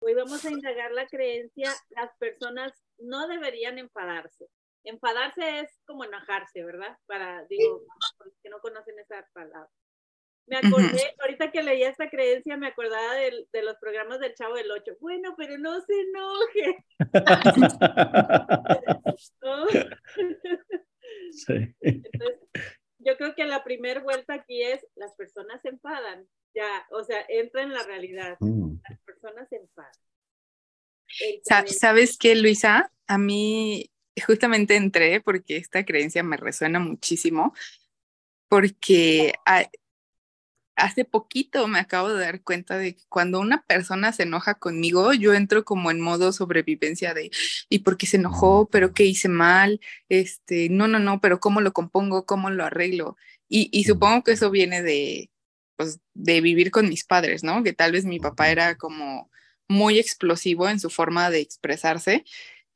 Hoy vamos a indagar la creencia, las personas no deberían enfadarse. Enfadarse es como enojarse, ¿verdad? Para, digo, los que no conocen esa palabra. Me acordé, ahorita que leía esta creencia, me acordaba de, de, los programas del Chavo del Ocho. Bueno, pero no se enoje. sí. Entonces, yo creo que la primera vuelta aquí es, las personas se enfadan. Ya, o sea, entra en la realidad. Mm. Las personas se enfadan. ¿Sabes qué, Luisa? A mí justamente entré porque esta creencia me resuena muchísimo, porque hace poquito me acabo de dar cuenta de que cuando una persona se enoja conmigo, yo entro como en modo sobrevivencia de, ¿y por qué se enojó? ¿Pero qué hice mal? Este, no, no, no, pero ¿cómo lo compongo? ¿Cómo lo arreglo? Y, y supongo que eso viene de, pues, de vivir con mis padres, ¿no? Que tal vez mi papá era como muy explosivo en su forma de expresarse,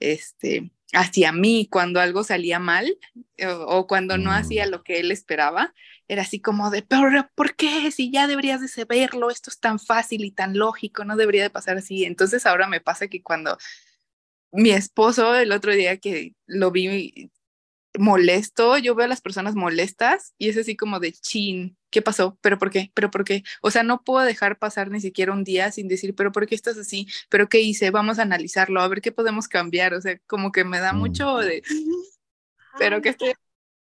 este, hacia mí cuando algo salía mal o, cuando no hacía mm. lo que él esperaba, era así como de, pero ¿por qué? Si ya deberías de saberlo, esto es tan fácil y tan lógico, no debería de pasar así. Entonces ahora me pasa que cuando mi esposo el otro día que lo vi molesto, yo veo a las personas molestas y es así como de chin, ¿qué pasó? ¿Pero por qué? ¿Pero por qué? O sea, no puedo dejar pasar ni siquiera un día sin decir, ¿pero por qué estás así? ¿Pero qué hice? Vamos a analizarlo, a ver qué podemos cambiar. O sea, como que me da mm. mucho de, pero que estoy...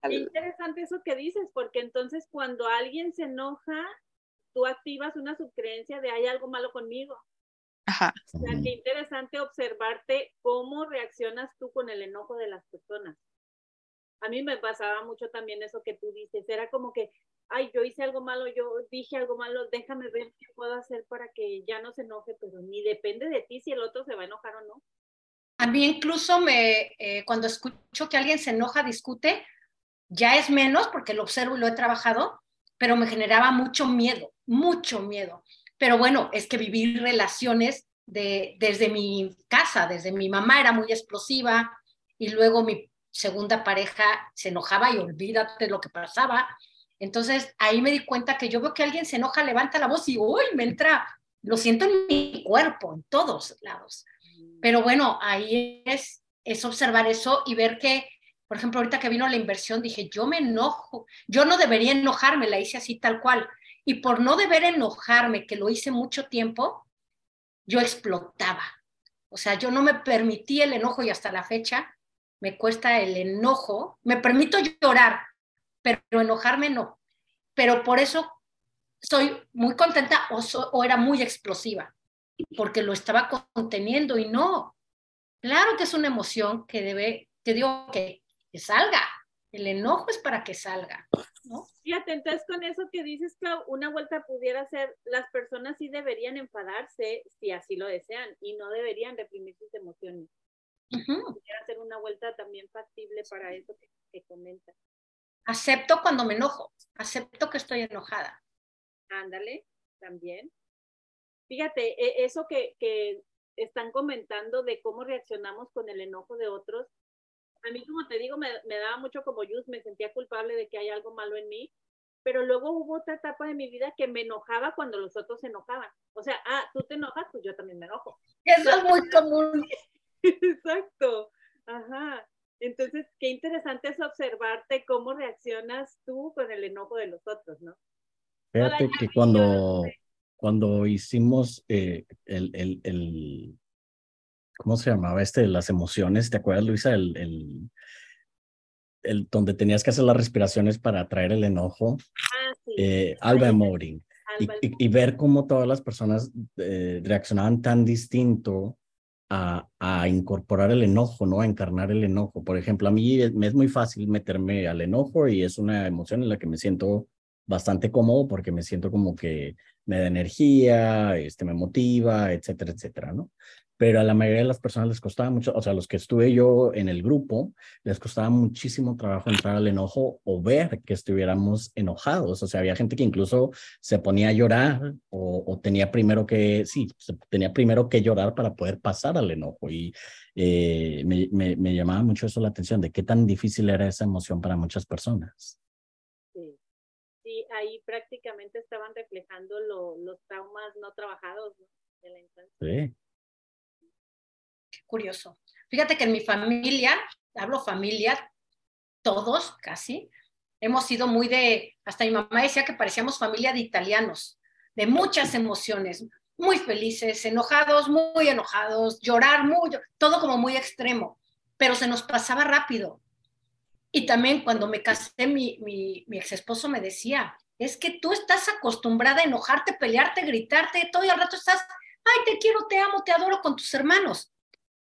Qué interesante eso que dices, porque entonces cuando alguien se enoja, tú activas una subcreencia de hay algo malo conmigo. Ajá. O sea, qué interesante observarte cómo reaccionas tú con el enojo de las personas a mí me pasaba mucho también eso que tú dices, era como que, ay, yo hice algo malo, yo dije algo malo, déjame ver qué puedo hacer para que ya no se enoje, pero ni depende de ti si el otro se va a enojar o no. A mí incluso me, eh, cuando escucho que alguien se enoja, discute, ya es menos porque lo observo y lo he trabajado, pero me generaba mucho miedo, mucho miedo. Pero bueno, es que vivir relaciones de, desde mi casa, desde mi mamá era muy explosiva y luego mi segunda pareja se enojaba y olvídate lo que pasaba. Entonces ahí me di cuenta que yo veo que alguien se enoja, levanta la voz y uy, me entra, lo siento en mi cuerpo, en todos lados. Pero bueno, ahí es, es observar eso y ver que, por ejemplo, ahorita que vino la inversión, dije, yo me enojo, yo no debería enojarme, la hice así tal cual. Y por no deber enojarme, que lo hice mucho tiempo, yo explotaba. O sea, yo no me permití el enojo y hasta la fecha me cuesta el enojo, me permito llorar, pero enojarme no. Pero por eso soy muy contenta o, era muy explosiva, porque lo estaba conteniendo y no. Claro que es una emoción que debe, te digo que, que salga. El enojo es para que salga. ¿no? Fíjate, entonces con eso que dices, Clau, una vuelta pudiera ser, las personas sí deberían enfadarse si así lo desean y no deberían reprimir sus emociones. Uh hacer una vuelta también factible para eso que, que comenta. Acepto cuando me enojo, acepto que estoy enojada. Ándale, también. Fíjate, e, eso que, que están comentando de cómo reaccionamos con el enojo de otros, a mí, como te digo, me, me daba mucho como yo, me sentía culpable de que hay algo malo en mí, pero luego hubo otra etapa de mi vida que me enojaba cuando los otros se enojaban. O sea, ah, tú te enojas, pues yo también me enojo. Eso es muy común. Exacto. Ajá. Entonces, qué interesante es observarte cómo reaccionas tú con el enojo de los otros, ¿no? Fíjate que cuando, cuando hicimos eh, el, el, el, ¿cómo se llamaba este? Las emociones, ¿te acuerdas, Luisa? El, el, el donde tenías que hacer las respiraciones para atraer el enojo. Ah, sí. Eh, Alba Moring. Y, y, ver cómo todas las personas eh, reaccionaban tan distinto a, incorporar el enojo, ¿no? A encarnar el enojo. Por ejemplo, a mí me es muy fácil meterme al enojo y es una emoción en la que me siento bastante cómodo porque me siento como que me da energía, este, me motiva, etcétera, etcétera, ¿no? Pero a la mayoría de las personas les costaba mucho, o sea, los que estuve yo en el grupo, les costaba muchísimo trabajo entrar al enojo o ver que estuviéramos enojados. O sea, había gente que incluso se ponía a llorar o, tenía primero que, sí, tenía primero que llorar para poder pasar al enojo. Y eh, me, me, me llamaba mucho eso la atención de qué tan difícil era esa emoción para muchas personas. Sí, sí ahí, prácticamente estaban reflejando los traumas no trabajados de la infancia. Sí. Curioso. Fíjate que en mi familia, hablo familia, todos casi, hemos sido muy de, hasta mi mamá decía que parecíamos familia de italianos, de muchas emociones, muy felices, enojados, muy enojados, llorar, muy, todo como muy extremo, pero se nos pasaba rápido. Y también cuando me casé, mi, mi, mi ex esposo me decía, es que tú estás acostumbrada a enojarte, pelearte, gritarte, todo el rato estás, ay, te quiero, te amo, te adoro con tus hermanos.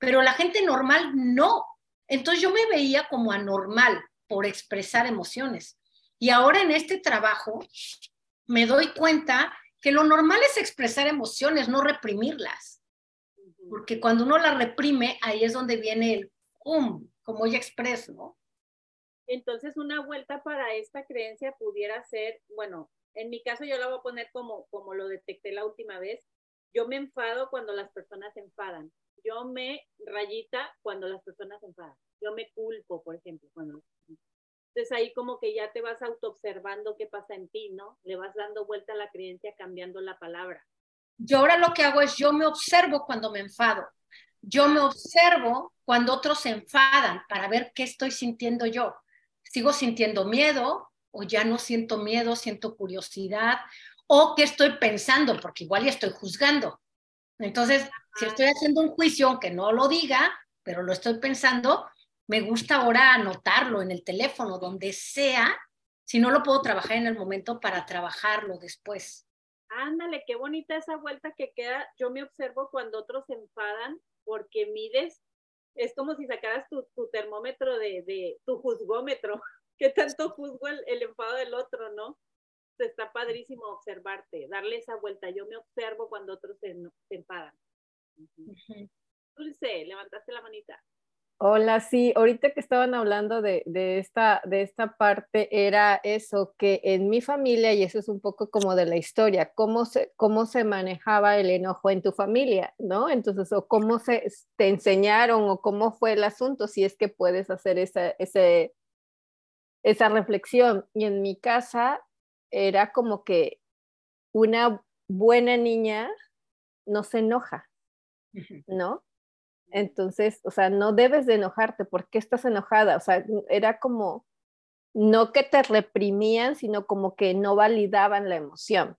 Pero la gente normal no. Entonces yo me veía como anormal por expresar emociones. Y ahora en este trabajo me doy cuenta que lo normal es expresar emociones, no reprimirlas. Porque cuando uno las reprime, ahí es donde viene el um, como ya expreso, ¿no? Entonces, una vuelta para esta creencia pudiera ser, bueno, en mi caso yo la voy a poner como, como lo detecté la última vez. Yo me enfado cuando las personas se enfadan. Yo me rayita cuando las personas se enfadan. Yo me culpo, por ejemplo, cuando entonces ahí como que ya te vas autoobservando qué pasa en ti, ¿no? Le vas dando vuelta a la creencia cambiando la palabra. Yo ahora lo que hago es yo me observo cuando me enfado. Yo me observo cuando otros se enfadan para ver qué estoy sintiendo yo. ¿Sigo sintiendo miedo o ya no siento miedo, siento curiosidad? ¿O qué estoy pensando? Porque igual ya estoy juzgando. Entonces, si estoy haciendo un juicio, aunque no lo diga, pero lo estoy pensando, me gusta ahora anotarlo en el teléfono, donde sea, si no lo puedo trabajar en el momento para trabajarlo después. Ándale, qué bonita esa vuelta que queda. Yo me observo cuando otros se enfadan porque mides, es como si sacaras tu, termómetro de, tu juzgómetro, qué tanto juzgo el, enfado del otro, ¿no? Está padrísimo observarte, darle esa vuelta. Yo me observo cuando otros se, enfadan. Dulce, levantaste la manita. Hola, sí, ahorita que estaban hablando de, esta, de esta parte era eso, que en mi familia, y eso es un poco como de la historia, cómo se, cómo se manejaba el enojo en tu familia, ¿no? Entonces, o cómo se, te enseñaron o cómo fue el asunto, si es que puedes hacer esa, ese, esa reflexión. Y en mi casa era como que una buena niña no se enoja, ¿no? Entonces, o sea, no debes de enojarte, ¿por qué estás enojada? O sea, era como, no que te reprimían, sino como que no validaban la emoción.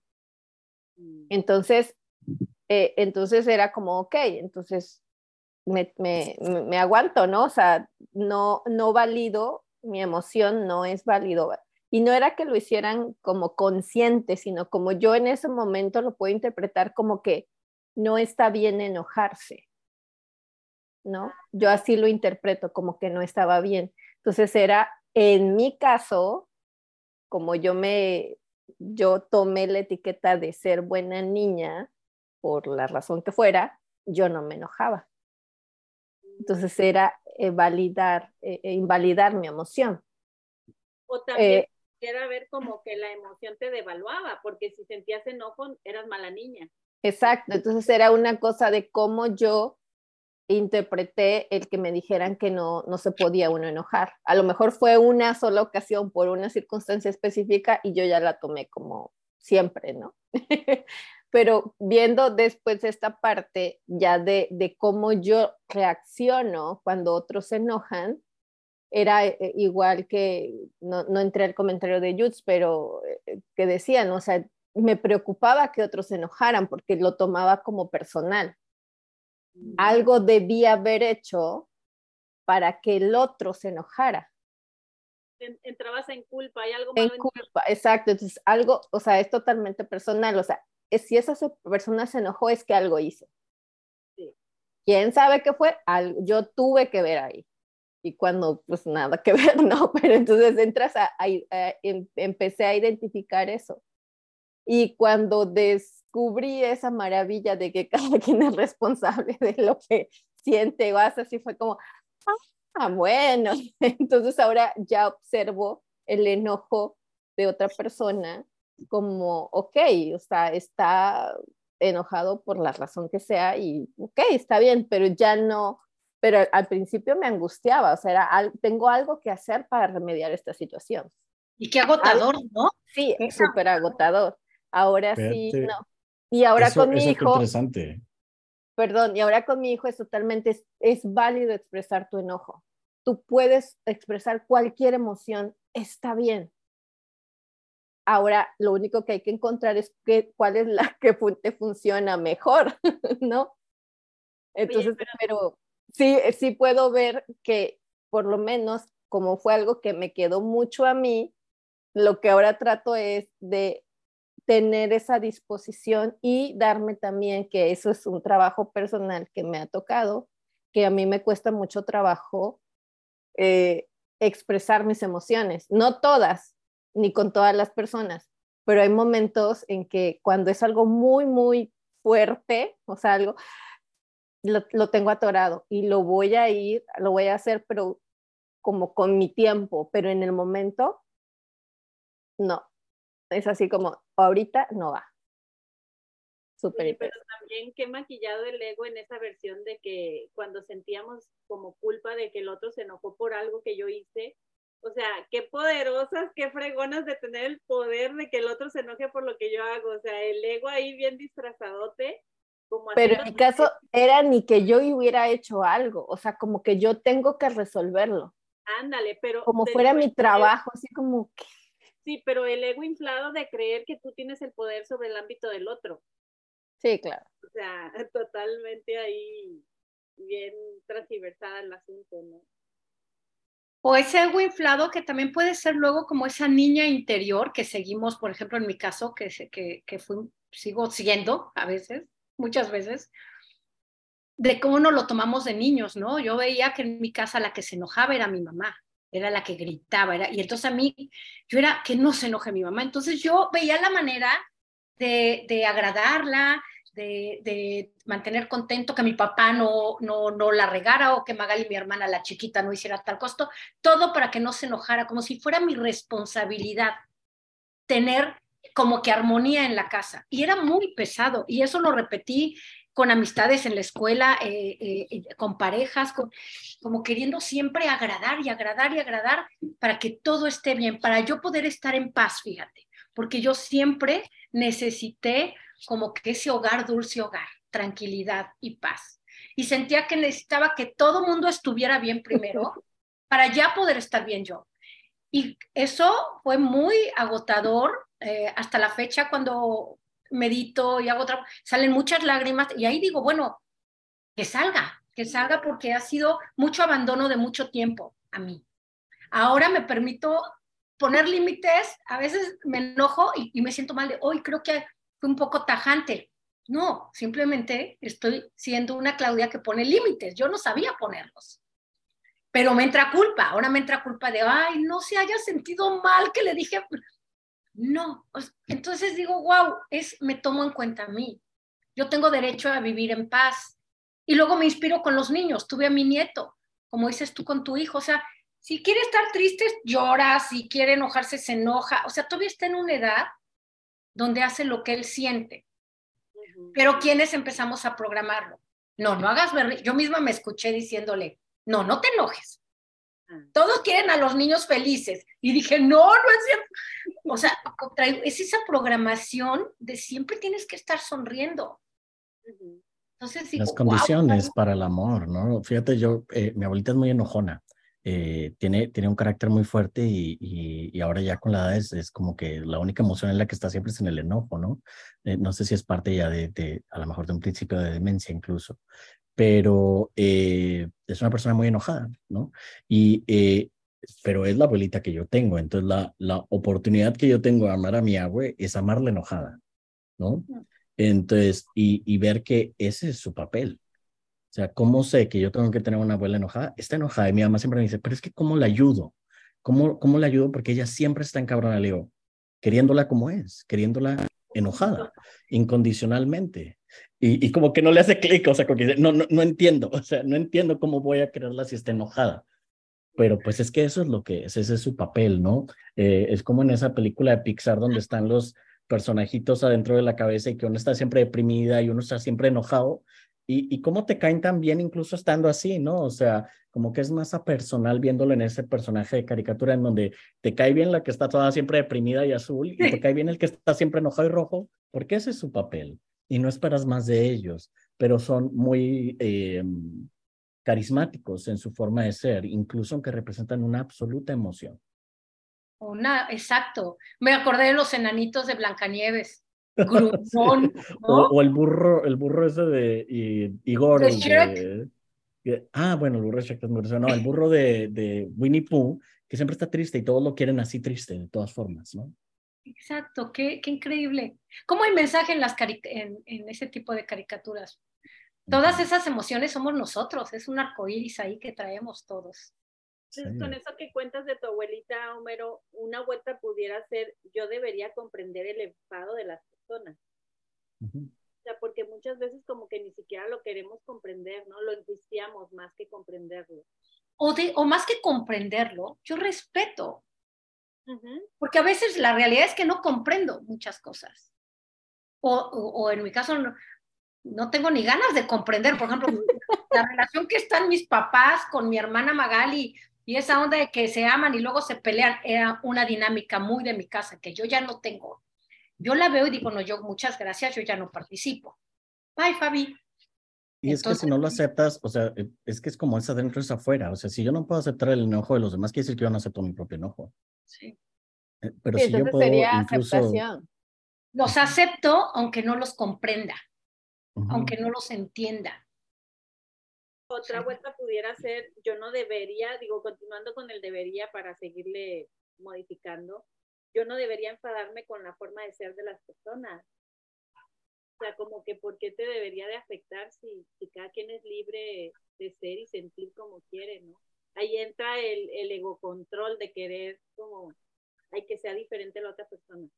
Mm. Entonces, eh, entonces era como, ok, entonces me, me, me, aguanto, ¿no? O sea, no, no valido, mi emoción no es válido. Y no era que lo hicieran como consciente, sino como yo en ese momento lo puedo interpretar como que no está bien enojarse. ¿no? Yo así lo interpreto, como que no estaba bien. Entonces era, en mi caso, como yo me, yo tomé la etiqueta de ser buena niña, por la razón que fuera, yo no me enojaba. Entonces era eh, validar, eh, eh, invalidar mi emoción. O también era ver como que la emoción te devaluaba, porque si sentías enojo, eras mala niña. Exacto, entonces era una cosa de cómo yo interpreté el que me dijeran que no, no se podía uno enojar. A lo mejor fue una sola ocasión por una circunstancia específica y yo ya la tomé como siempre, ¿no? Pero viendo después esta parte ya de, de cómo yo reacciono cuando otros se enojan, era eh, igual que, no, no entré al comentario de Jutz, pero eh, que decían, o sea, me preocupaba que otros se enojaran porque lo tomaba como personal algo debía haber hecho para que el otro se enojara. Entrabas en culpa, hay algo En culpa, exacto. Entonces, algo, o sea, es totalmente personal. O sea, si esa persona se enojó, es que algo hizo. ¿Quién sabe qué fue? yo tuve que ver ahí. Y cuando, pues nada que ver, no, pero entonces entras a, em, empecé a identificar eso. Y cuando des, descubrí esa maravilla de que cada quien es responsable de lo que siente o hace, así fue como, ah, bueno, entonces ahora ya observo el enojo de otra persona como, ok, o sea, está enojado por la razón que sea y, ok, está bien, pero ya no, pero al principio me angustiaba, o sea, era, tengo algo que hacer para remediar esta situación. Y qué agotador, ¿no? Sí, súper agotador. Ahora sí, no. Y ahora con mi hijo. interesante. Perdón, y ahora con mi hijo es totalmente, es, es válido expresar tu enojo. Tú puedes expresar cualquier emoción, está bien. Ahora, lo único que hay que encontrar es que, cuál es la que te funciona mejor, ¿no? Entonces, pero... sí, sí puedo ver que por lo menos como fue algo que me quedó mucho a mí, lo que ahora trato es de tener esa disposición y darme también que eso es un trabajo personal que me ha tocado, que a mí me cuesta mucho trabajo eh, expresar mis emociones, no todas, ni con todas las personas, pero hay momentos en que cuando es algo muy, muy fuerte, o sea, algo, lo, lo tengo atorado y lo voy a ir, lo voy a hacer, pero como con mi tiempo, pero en el momento, no, es así como, ahorita no va. Súper pero también qué maquillado el ego en esa versión de que cuando sentíamos como culpa de que el otro se enojó por algo que yo hice, o sea, qué poderosas, qué fregonas de tener el poder de que el otro se enoje por lo que yo hago, o sea, el ego ahí bien disfrazadote. Como pero en mi caso era ni que yo hubiera hecho algo, o sea, como que yo tengo que resolverlo. Ándale, pero... Como fuera mi trabajo, así como que Sí, pero el ego inflado de creer que tú tienes el poder sobre el ámbito del otro. Sí, claro. O sea, totalmente ahí bien transversada el asunto, ¿no? O ese ego inflado que también puede ser luego como esa niña interior que seguimos, por ejemplo, en mi caso, que, que, que fui, sigo siendo a veces, muchas veces, de cómo nos lo tomamos de niños, ¿no? Yo veía que en mi casa la que se enojaba era mi mamá era la que gritaba, y entonces a mí, yo era que no se enoje mi mamá, entonces yo veía la manera de, de agradarla, de, de, mantener contento que mi papá no, no, no la regara o que Magali, mi hermana, la chiquita, no hiciera tal costo, todo para que no se enojara, como si fuera mi responsabilidad tener como que armonía en la casa. Y era muy pesado, y eso lo repetí con amistades en la escuela, eh, eh, con parejas, como queriendo siempre agradar y agradar y agradar para que todo esté bien, para yo poder estar en paz, fíjate, porque yo siempre necesité como que ese hogar, dulce hogar, tranquilidad y paz. Y sentía que necesitaba que todo mundo estuviera bien primero para ya poder estar bien yo. Y eso fue muy agotador eh, hasta la fecha cuando medito y hago otra, salen muchas lágrimas y ahí digo, bueno, que salga, que salga porque ha sido mucho abandono de mucho tiempo a mí. Ahora me permito poner límites, a veces me enojo y, me siento mal de, hoy creo que fue un poco tajante. No, simplemente estoy siendo una Claudia que pone límites, yo no sabía ponerlos. Pero me entra culpa, ahora me entra culpa de, ay, no se haya sentido mal que le dije, no, entonces digo, wow, es, me tomo en cuenta a mí. Yo tengo derecho a vivir en paz. Y luego me inspiro con los niños. Tuve a mi nieto, como dices tú con tu hijo. O sea, si quiere estar triste, llora. Si quiere enojarse, se enoja. O sea, todavía está en una edad donde hace lo que él siente. Pero ¿quiénes empezamos a programarlo? No, no hagas ver. Yo misma me escuché diciéndole, no, no te enojes. Todos quieren a los niños felices. Y dije, no, no es cierto. O sea, es esa programación de siempre tienes que estar sonriendo. Entonces, Las condiciones para el amor, ¿no? Fíjate, yo, eh, mi abuelita es muy enojona. Eh, tiene, tiene un carácter muy fuerte y, y, ahora ya con la edad es, es, como que la única emoción en la que está siempre es en el enojo, ¿no? Eh, no sé si es parte ya de, de, a lo mejor de un principio de demencia incluso, pero es una persona muy enojada, ¿no? Y pero es la abuelita que yo tengo. Entonces, la, la oportunidad que yo tengo de amar a mi abue es amarla enojada, ¿no? Entonces, y, y ver que ese es su papel. O sea, ¿cómo sé que yo tengo que tener una abuela enojada? Está enojada y mi mamá siempre me dice, pero es que ¿cómo la ayudo? ¿Cómo, cómo la ayudo? Porque ella siempre está en cabrón Le digo, queriéndola como es, queriéndola enojada, incondicionalmente. Y, y como que no le hace clic, o sea, como que no, no, no entiendo, o sea, no entiendo cómo voy a quererla si está enojada pero pues es que eso es lo que es, ese es su papel, ¿no? Eh, es como en esa película de Pixar donde están los personajitos adentro de la cabeza y que uno está siempre deprimida y uno está siempre enojado y, y cómo te caen tan bien incluso estando así, ¿no? O sea, como que es más a personal viéndolo en ese personaje de caricatura en donde te cae bien la que está toda siempre deprimida y azul y te cae bien el que está siempre enojado y rojo, porque ese es su papel y no esperas más de ellos, pero son muy eh, carismáticos en su forma de ser, incluso aunque representan una absoluta emoción. Una, exacto. Me acordé de los enanitos de Blancanieves. Grumón, ¿no? o, o, el burro, el burro ese de y, Igor. ¿De el Shrek? de- ah, bueno, el burro de Shrek es muy gracioso. No, el burro de, de Winnie Pooh, que siempre está triste y todos lo quieren así triste, de todas formas, ¿no? Exacto, qué, qué increíble. ¿Cómo hay mensaje en, las cari- en, en ese tipo de caricaturas? Todas esas emociones somos nosotros, es un arcoíris ahí que traemos todos. Entonces, Sí. con eso que cuentas de tu abuelita, Homero, una vuelta pudiera ser, yo debería comprender el enfado de las personas. Ujú. O sea, porque muchas veces como que ni siquiera lo queremos comprender, ¿no? Lo enjuiciamos más que comprenderlo. O, de, o más que comprenderlo, yo respeto, Ujú. porque a veces la realidad es que no comprendo muchas cosas. O, o, o en mi caso no, no tengo ni ganas de comprender, por ejemplo, la relación que están mis papás con mi hermana Magali y esa onda de que se aman y luego se pelean era una dinámica muy de mi casa que yo ya no tengo. Yo la veo y digo, no, yo muchas gracias, yo ya no participo. Bye, Fabi. Y es que si no lo aceptas, o sea, es que es como es adentro es afuera. O sea, si yo no puedo aceptar el enojo de los demás, quiere decir que yo no acepto mi propio enojo. Sí. Eh, Pero Sí, si yo puedo sería incluso... aceptación. Los acepto aunque no los comprenda, aunque no los entienda. Otra Sí. vuelta pudiera ser, yo no debería, digo, continuando con el debería para seguirle modificando, yo no debería enfadarme con la forma de ser de las personas. O sea, como que por qué te debería de afectar si, si cada quien es libre de ser y sentir como quiere, ¿no? Ahí entra el, el egocontrol de querer como, hay que sea diferente a la otra persona.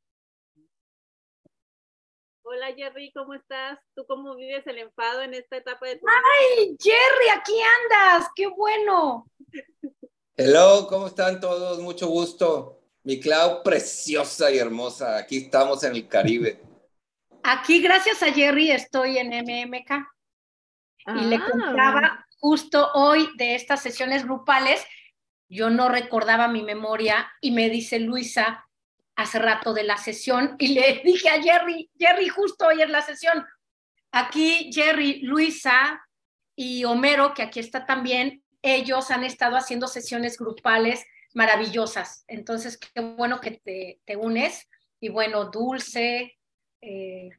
Hola Jerry, ¿cómo estás? ¿Tú cómo vives el enfado en esta etapa de tu vida? ¡Ay, Jerry, aquí andas! ¡Qué bueno! Hello, ¿cómo están todos? Mucho gusto. Mi Clau, preciosa y hermosa. Aquí estamos en el Caribe. Aquí, gracias a Jerry, estoy en MMK. y le Ah, contaba justo hoy de estas sesiones grupales, yo no recordaba mi memoria y me dice Luisa hace rato de la sesión y le dije a Jerry, Jerry, justo hoy es la sesión. Aquí Jerry, Luisa y Homero, que aquí está también, ellos han estado haciendo sesiones grupales maravillosas. Entonces, qué bueno que te, te unes. Y bueno, Dulce, eh,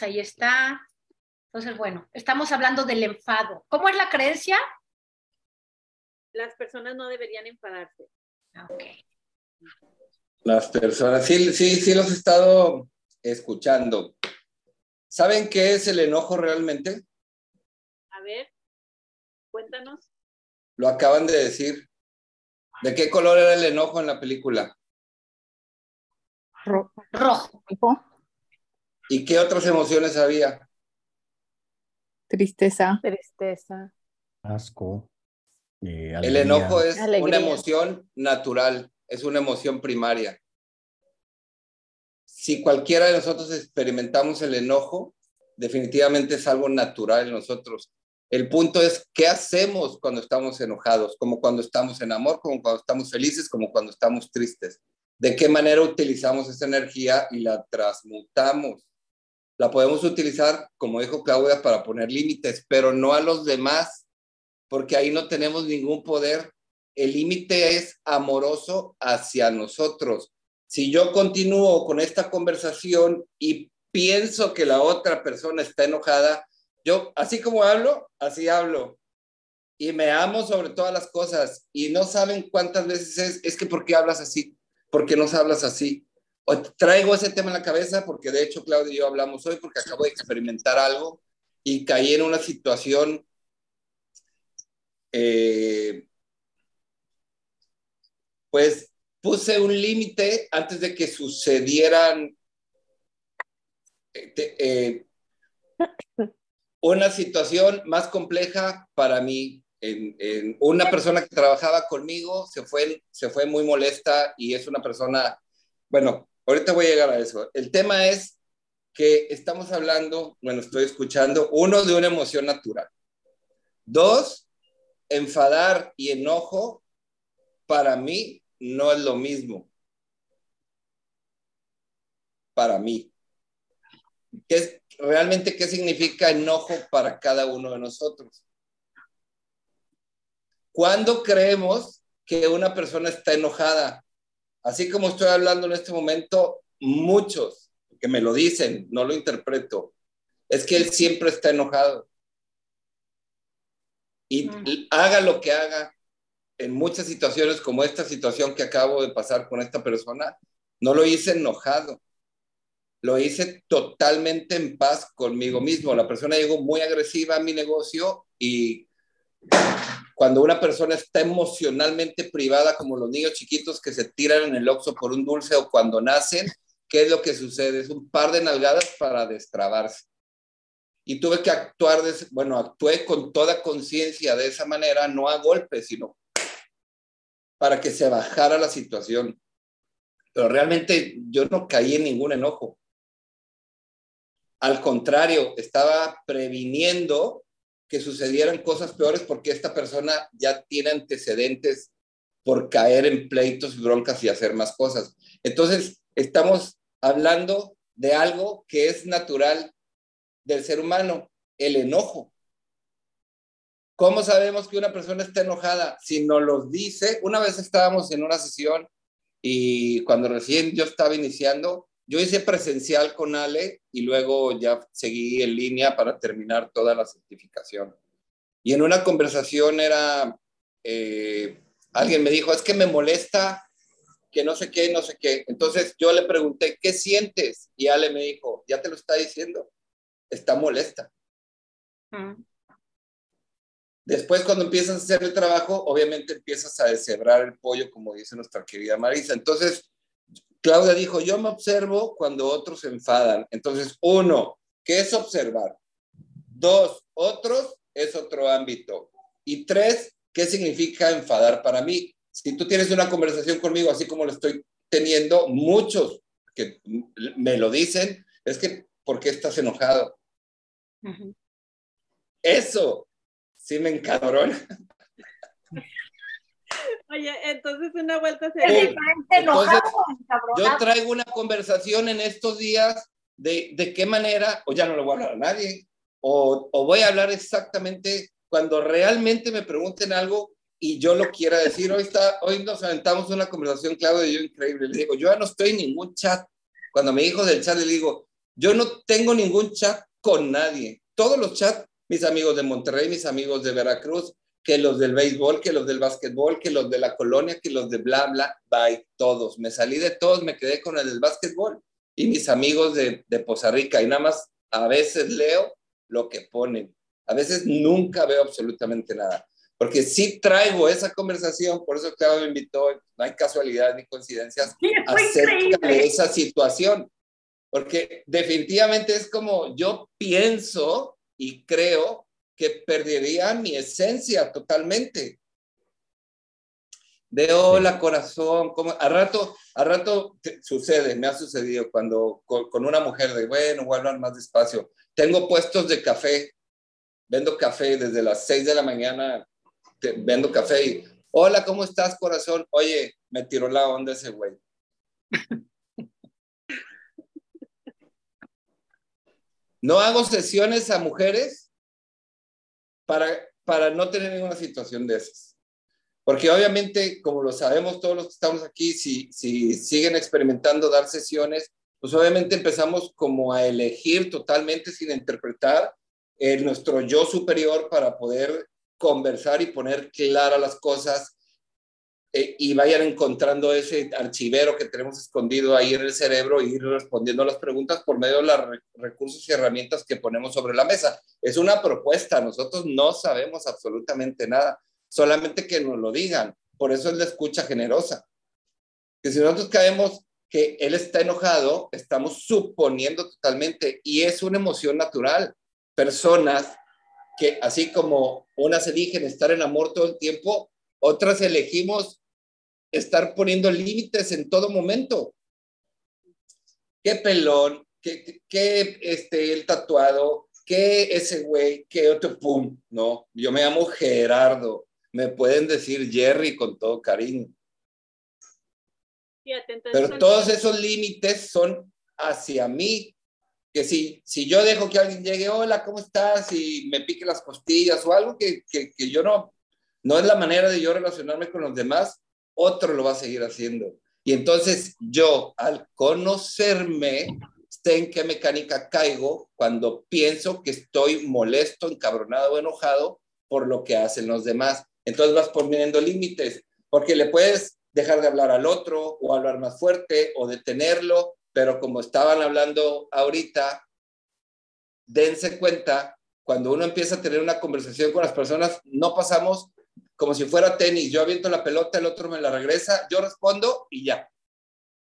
ahí está. Entonces, bueno, estamos hablando del enfado. ¿Cómo es la creencia? Las personas no deberían enfadarse. Ah, ok. Las personas, sí, sí, sí los he estado escuchando. ¿Saben qué es el enojo realmente? A ver, cuéntanos. Lo acaban de decir. ¿De qué color era el enojo en la película? Ro- Rojo. ¿Y qué otras emociones había? Tristeza. Tristeza. Asco. eh, El enojo es Alegría. una emoción natural, es una emoción primaria. Si cualquiera de nosotros experimentamos el enojo, definitivamente es algo natural en nosotros. El punto es qué hacemos cuando estamos enojados, como cuando estamos en amor, como cuando estamos felices, como cuando estamos tristes. De qué manera utilizamos esa energía y la transmutamos. La podemos utilizar, como dijo Claudia, para poner límites, pero no a los demás, porque ahí no tenemos ningún poder. El límite es amoroso hacia nosotros. Si yo continúo con esta conversación y pienso que la otra persona está enojada, yo, así como hablo, así hablo. Y me amo sobre todas las cosas. Y no saben cuántas veces es, es que ¿por qué hablas así? ¿Por qué nos hablas así? O traigo ese tema en la cabeza porque de hecho Claudia y yo hablamos hoy porque acabo de experimentar algo y caí en una situación eh, pues puse un límite antes de que sucedieran eh, eh, una situación más compleja para mí. En, en una persona que trabajaba conmigo se fue, se fue muy molesta y es una persona, bueno, ahorita voy a llegar a eso. El tema es que estamos hablando, bueno, estoy escuchando, uno, de una emoción natural. Dos, enfadar y enojo para mí no es lo mismo. Para mí. ¿Qué es, realmente qué significa enojo para cada uno de nosotros? ¿Cuándo creemos que una persona está enojada? Así como estoy hablando en este momento, muchos que me lo dicen, no lo interpreto, es que él siempre está enojado. Y Mm. haga lo que haga, en muchas situaciones como esta situación que acabo de pasar con esta persona, no lo hice enojado. Lo hice totalmente en paz conmigo mismo. La persona llegó muy agresiva a mi negocio y cuando una persona está emocionalmente privada, como los niños chiquitos que se tiran en el oxo por un dulce o cuando nacen, ¿qué es lo que sucede? Es un par de nalgadas para destrabarse. Y tuve que actuar, bueno, actué con toda conciencia de esa manera, no a golpes, sino para que se bajara la situación. Pero realmente yo no caí en ningún enojo. Al contrario, estaba previniendo que sucedieran cosas peores porque esta persona ya tiene antecedentes por caer en pleitos y broncas y hacer más cosas. Entonces, estamos hablando de algo que es natural del ser humano, el enojo. ¿Cómo sabemos que una persona está enojada? Si nos lo dice, una vez estábamos en una sesión y cuando recién yo estaba iniciando, yo hice presencial con Ale y luego ya seguí en línea para terminar toda la certificación. Y en una conversación era, eh, alguien me dijo, es que me molesta que no sé qué, no sé qué. Entonces yo le pregunté, ¿qué sientes? Y Ale me dijo, ya te lo está diciendo, está molesta. Mm. Después, cuando empiezas a hacer el trabajo, obviamente empiezas a deshebrar el pollo, como dice nuestra querida Marisa. Entonces, Claudia dijo, yo me observo cuando otros se enfadan. Entonces, uno, ¿qué es observar? Dos, otros es otro ámbito. Y tres, ¿qué significa enfadar para mí? Si tú tienes una conversación conmigo, así como lo estoy teniendo, muchos que me lo dicen, es que, ¿por qué estás enojado? Eso sí me encabrona. Oye, entonces una vuelta enojado, Yo traigo una conversación en estos días de, de qué manera, o ya no le voy a hablar a nadie, o, o voy a hablar exactamente cuando realmente me pregunten algo y yo lo quiera decir. Hoy, está, hoy nos aventamos una conversación, Claudio y yo, increíble. Le digo, yo ya no estoy en ningún chat. Cuando me dijo del chat, le digo, yo no tengo ningún chat con nadie. Todos los chats, mis amigos de Monterrey, mis amigos de Veracruz, que los del béisbol, que los del básquetbol, que los de la colonia, que los de bla, bla, bye, todos. Me salí de todos, me quedé con el del básquetbol y mis amigos de, de Poza Rica. Y nada más a veces leo lo que ponen. A veces nunca veo absolutamente nada. Porque sí traigo esa conversación, por eso Claudio me invitó, no hay casualidad ni coincidencias, Sí, acerca de increíble. esa situación. Porque definitivamente es como yo pienso y creo que perdería mi esencia totalmente. De hola corazón, como a rato, a rato te- sucede, me ha sucedido cuando con, con una mujer de bueno, voy a hablar más despacio. Tengo puestos de café, vendo café desde las 6 de la mañana, te- vendo café y hola, ¿cómo estás corazón? Oye, me tiró la onda ese güey. No hago sesiones a mujeres para, para no tener ninguna situación de esas. Porque obviamente, como lo sabemos todos los que estamos aquí, si, si siguen experimentando dar sesiones, pues obviamente empezamos como a elegir totalmente sin interpretar eh, nuestro yo superior para poder conversar y poner claras las cosas eh, y vayan encontrando ese archivero que tenemos escondido ahí en el cerebro e ir respondiendo las preguntas por medio de los re- recursos y herramientas que ponemos sobre la mesa. Es una propuesta, nosotros no sabemos absolutamente nada, solamente que nos lo digan. Por eso es la escucha generosa. Que si nosotros caemos que él está enojado, estamos suponiendo totalmente y es una emoción natural. Personas que así como unas eligen estar en amor todo el tiempo, otras elegimos estar poniendo límites en todo momento. Qué pelón, que, que este, el tatuado, que ese güey, que otro pum, no, yo me llamo Gerardo, me pueden decir Jerry con todo cariño. Pero todos esos límites son hacia mí, que si, si yo dejo que alguien llegue, hola, ¿cómo estás? Y me pique las costillas o algo que, que, que yo no, no es la manera de yo relacionarme con los demás, otro lo va a seguir haciendo. Y entonces yo, al conocerme, sé en qué mecánica caigo cuando pienso que estoy molesto, encabronado o enojado por lo que hacen los demás. Entonces vas poniendo límites, porque le puedes dejar de hablar al otro o hablar más fuerte o detenerlo, pero como estaban hablando ahorita, dense cuenta, cuando uno empieza a tener una conversación con las personas, no pasamos como si fuera tenis, yo aviento la pelota, el otro me la regresa, yo respondo y ya.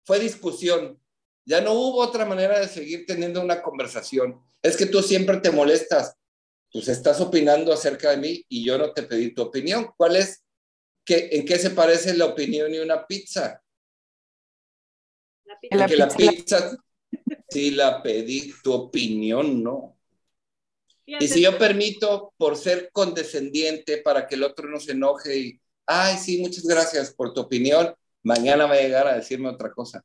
Fue discusión. Ya no hubo otra manera de seguir teniendo una conversación. Es que tú siempre te molestas. Pues estás opinando acerca de mí y yo no te pedí tu opinión. ¿Cuál es? ¿Qué, ¿En qué se parece la opinión y una pizza? La pizza. Porque la pizza, sí la pedí, tu opinión no. Y si yo permito, por ser condescendiente, para que el otro no se enoje y, ay, sí, muchas gracias por tu opinión, mañana va a llegar a decirme otra cosa.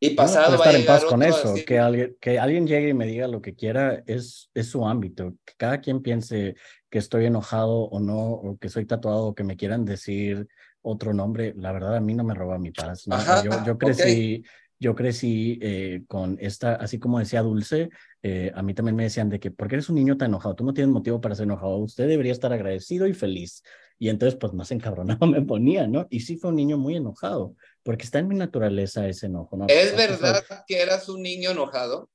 Y pasado va a estar en paz con eso, que alguien, que alguien llegue y me diga lo que quiera es, es su ámbito. Que cada quien piense que estoy enojado o no, o que soy tatuado, o que me quieran decir otro nombre, la verdad a mí no me roba mi paz. yo, yo crecí, yo crecí eh, con esta, así como decía Dulce, eh, a mí también me decían de que, ¿por qué eres un niño tan enojado? Tú no tienes motivo para ser enojado, usted debería estar agradecido y feliz. Y entonces, pues más encabronado me ponía, ¿no? Y sí fue un niño muy enojado, porque está en mi naturaleza ese enojo, ¿no? ¿Es verdad que eras un niño enojado?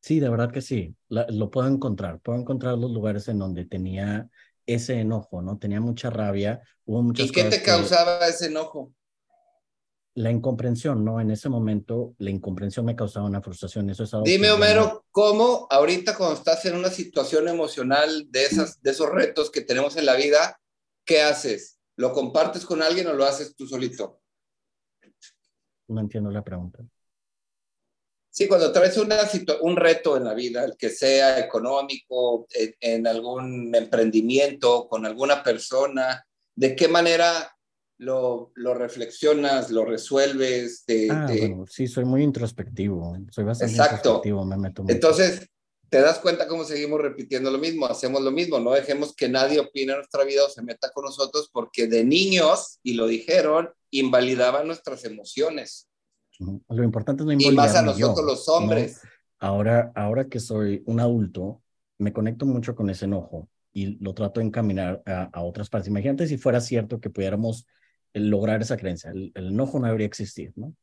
Sí, de verdad que sí. lo puedo encontrar, puedo encontrar los lugares en donde tenía ese enojo, ¿no? Tenía mucha rabia, hubo muchas ¿Y qué te causaba ese enojo? La incomprensión, ¿no? En ese momento, la incomprensión me causaba una frustración. Eso es algo Dime, Homero, ¿cómo ahorita cuando estás en una situación emocional de, esas, de esos retos que tenemos en la vida, qué haces? ¿Lo compartes con alguien o lo haces tú solito? No entiendo la pregunta. Sí, cuando traes una un reto en la vida, el que sea económico, en algún emprendimiento, con alguna persona, ¿de qué manera lo, lo reflexionas, lo resuelves. ah, Bueno, sí, soy muy introspectivo, soy bastante introspectivo, me meto Entonces, te das cuenta cómo seguimos repitiendo lo mismo, hacemos lo mismo, no dejemos que nadie opine en nuestra vida o se meta con nosotros porque de niños, y lo dijeron, invalidaban nuestras emociones. Lo importante es no invalidar. Y más a nosotros los hombres. Ahora, ahora que soy un adulto, me conecto mucho con ese enojo y lo trato de encaminar a, a otras partes. Imagínate si fuera cierto que pudiéramos el lograr esa creencia. El, enojo no debería existir, ¿no?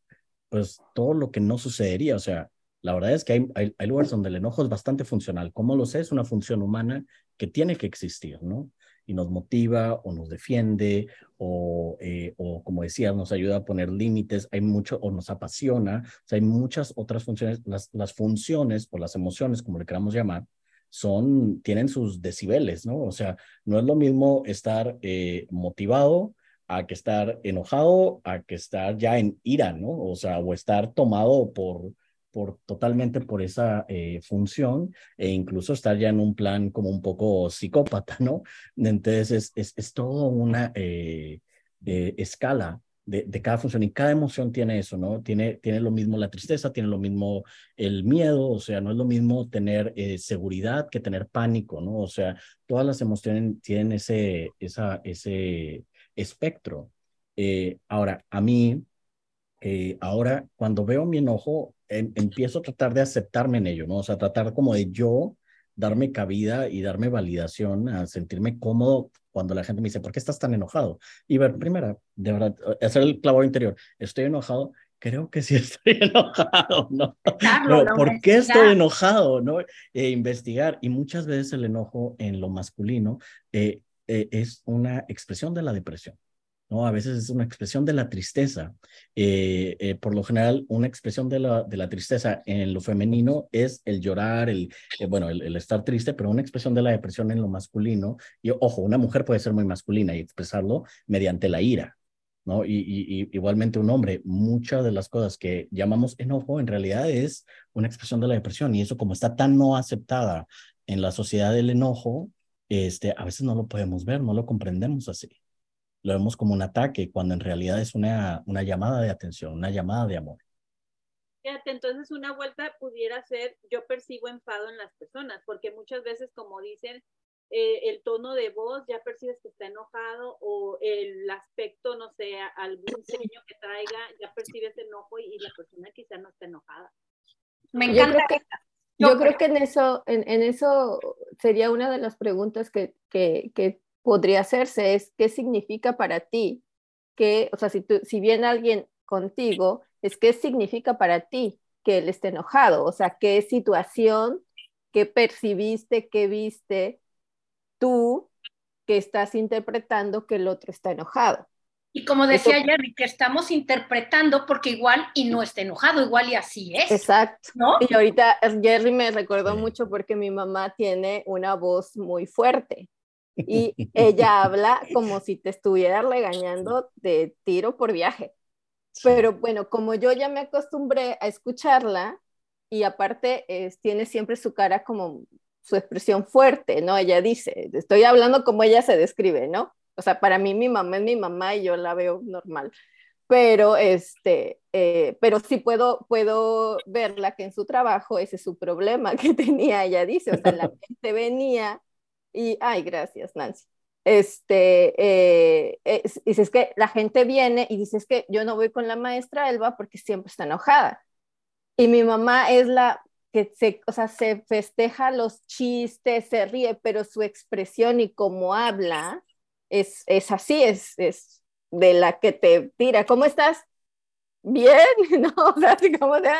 Pues todo lo que no sucedería, o sea, la verdad es que hay, hay, lugares donde el enojo es bastante funcional. ¿Cómo lo sé? Es una función humana que tiene que existir, ¿no? Y nos motiva o nos defiende o, eh, o como decías, nos ayuda a poner límites. Hay mucho o nos apasiona. O sea, hay muchas otras funciones. Las, las funciones o las emociones, como le queramos llamar, son, tienen sus decibeles, ¿no? O sea, no es lo mismo estar eh, motivado a que estar enojado, a que estar ya en ira, ¿no? O sea, o estar tomado por, por totalmente por esa eh, función e incluso estar ya en un plan como un poco psicópata, ¿no? Entonces es, es, es todo una eh, escala de, de, cada función y cada emoción tiene eso, ¿no? Tiene, tiene lo mismo la tristeza, tiene lo mismo el miedo, o sea, no es lo mismo tener eh, seguridad que tener pánico, ¿no? O sea, todas las emociones tienen ese, esa, ese, espectro. Eh, ahora, a mí, eh, ahora cuando veo mi enojo, em, empiezo a tratar de aceptarme en ello, ¿no? O sea, tratar como de yo darme cabida y darme validación, a sentirme cómodo cuando la gente me dice, ¿por qué estás tan enojado? Y ver, primero, de verdad, hacer el clavo interior, estoy enojado, creo que sí estoy enojado, ¿no? ¿Por qué estoy enojado? ¿no? E investigar. Y muchas veces el enojo en lo masculino eh, eh, es una expresión de la depresión. ¿no? A veces es una expresión de la tristeza. Eh, eh, por lo general, una expresión de la, de la tristeza en lo femenino es el llorar, el, bueno, el, estar triste, pero una expresión de la depresión en lo masculino. Y ojo, una mujer puede ser muy masculina y expresarlo mediante la ira. ¿no? Y, igualmente un hombre, muchas de las cosas que llamamos enojo en realidad es una expresión de la depresión y eso como está tan no aceptada en la sociedad del enojo, este, a veces no lo podemos ver, no lo comprendemos así. Lo vemos como un ataque cuando en realidad es una, una llamada de atención, una llamada de amor. Fíjate, entonces una vuelta pudiera ser, yo percibo enfado en las personas, porque muchas veces, como dicen, eh, el tono de voz, ya percibes que está enojado o el aspecto, no sé, algún sueño que traiga, ya percibes enojo y, la persona quizá no está enojada. Me encanta. Yo creo que, en eso, en, en, eso sería una de las preguntas que, que, que, podría hacerse, es qué significa para ti, que, o sea, si, tú, si viene alguien contigo, es qué significa para ti que él esté enojado, o sea, qué situación, qué percibiste, qué viste, tú que estás interpretando que el otro está enojado. Y como decía Jerry, que estamos interpretando porque igual y no está enojado, igual y así es. Exacto. Y ahorita Jerry me recordó mucho porque mi mamá tiene una voz muy fuerte y ella habla como si te estuviera regañando de tiro por viaje. Pero bueno, como yo ya me acostumbré a escucharla y aparte tiene siempre su cara como su expresión fuerte, ¿no? Ella dice, estoy hablando como ella se describe, ¿no? O sea, para mí mi mamá es mi mamá y yo la veo normal. Pero, este, eh, pero sí puedo, puedo verla que en su trabajo ese es su problema que tenía, ella dice, o sea, la gente venía y, ay, gracias, Nancy. Este, eh, dice, es que la gente viene y dice, es que yo no voy con la maestra Elba porque siempre está enojada. Y mi mamá es la que se, o sea, se festeja los chistes, se ríe, pero su expresión y cómo habla es, es así, es, es de la que te tira. ¿Cómo estás? Bien, ¿no? O sea, así como de...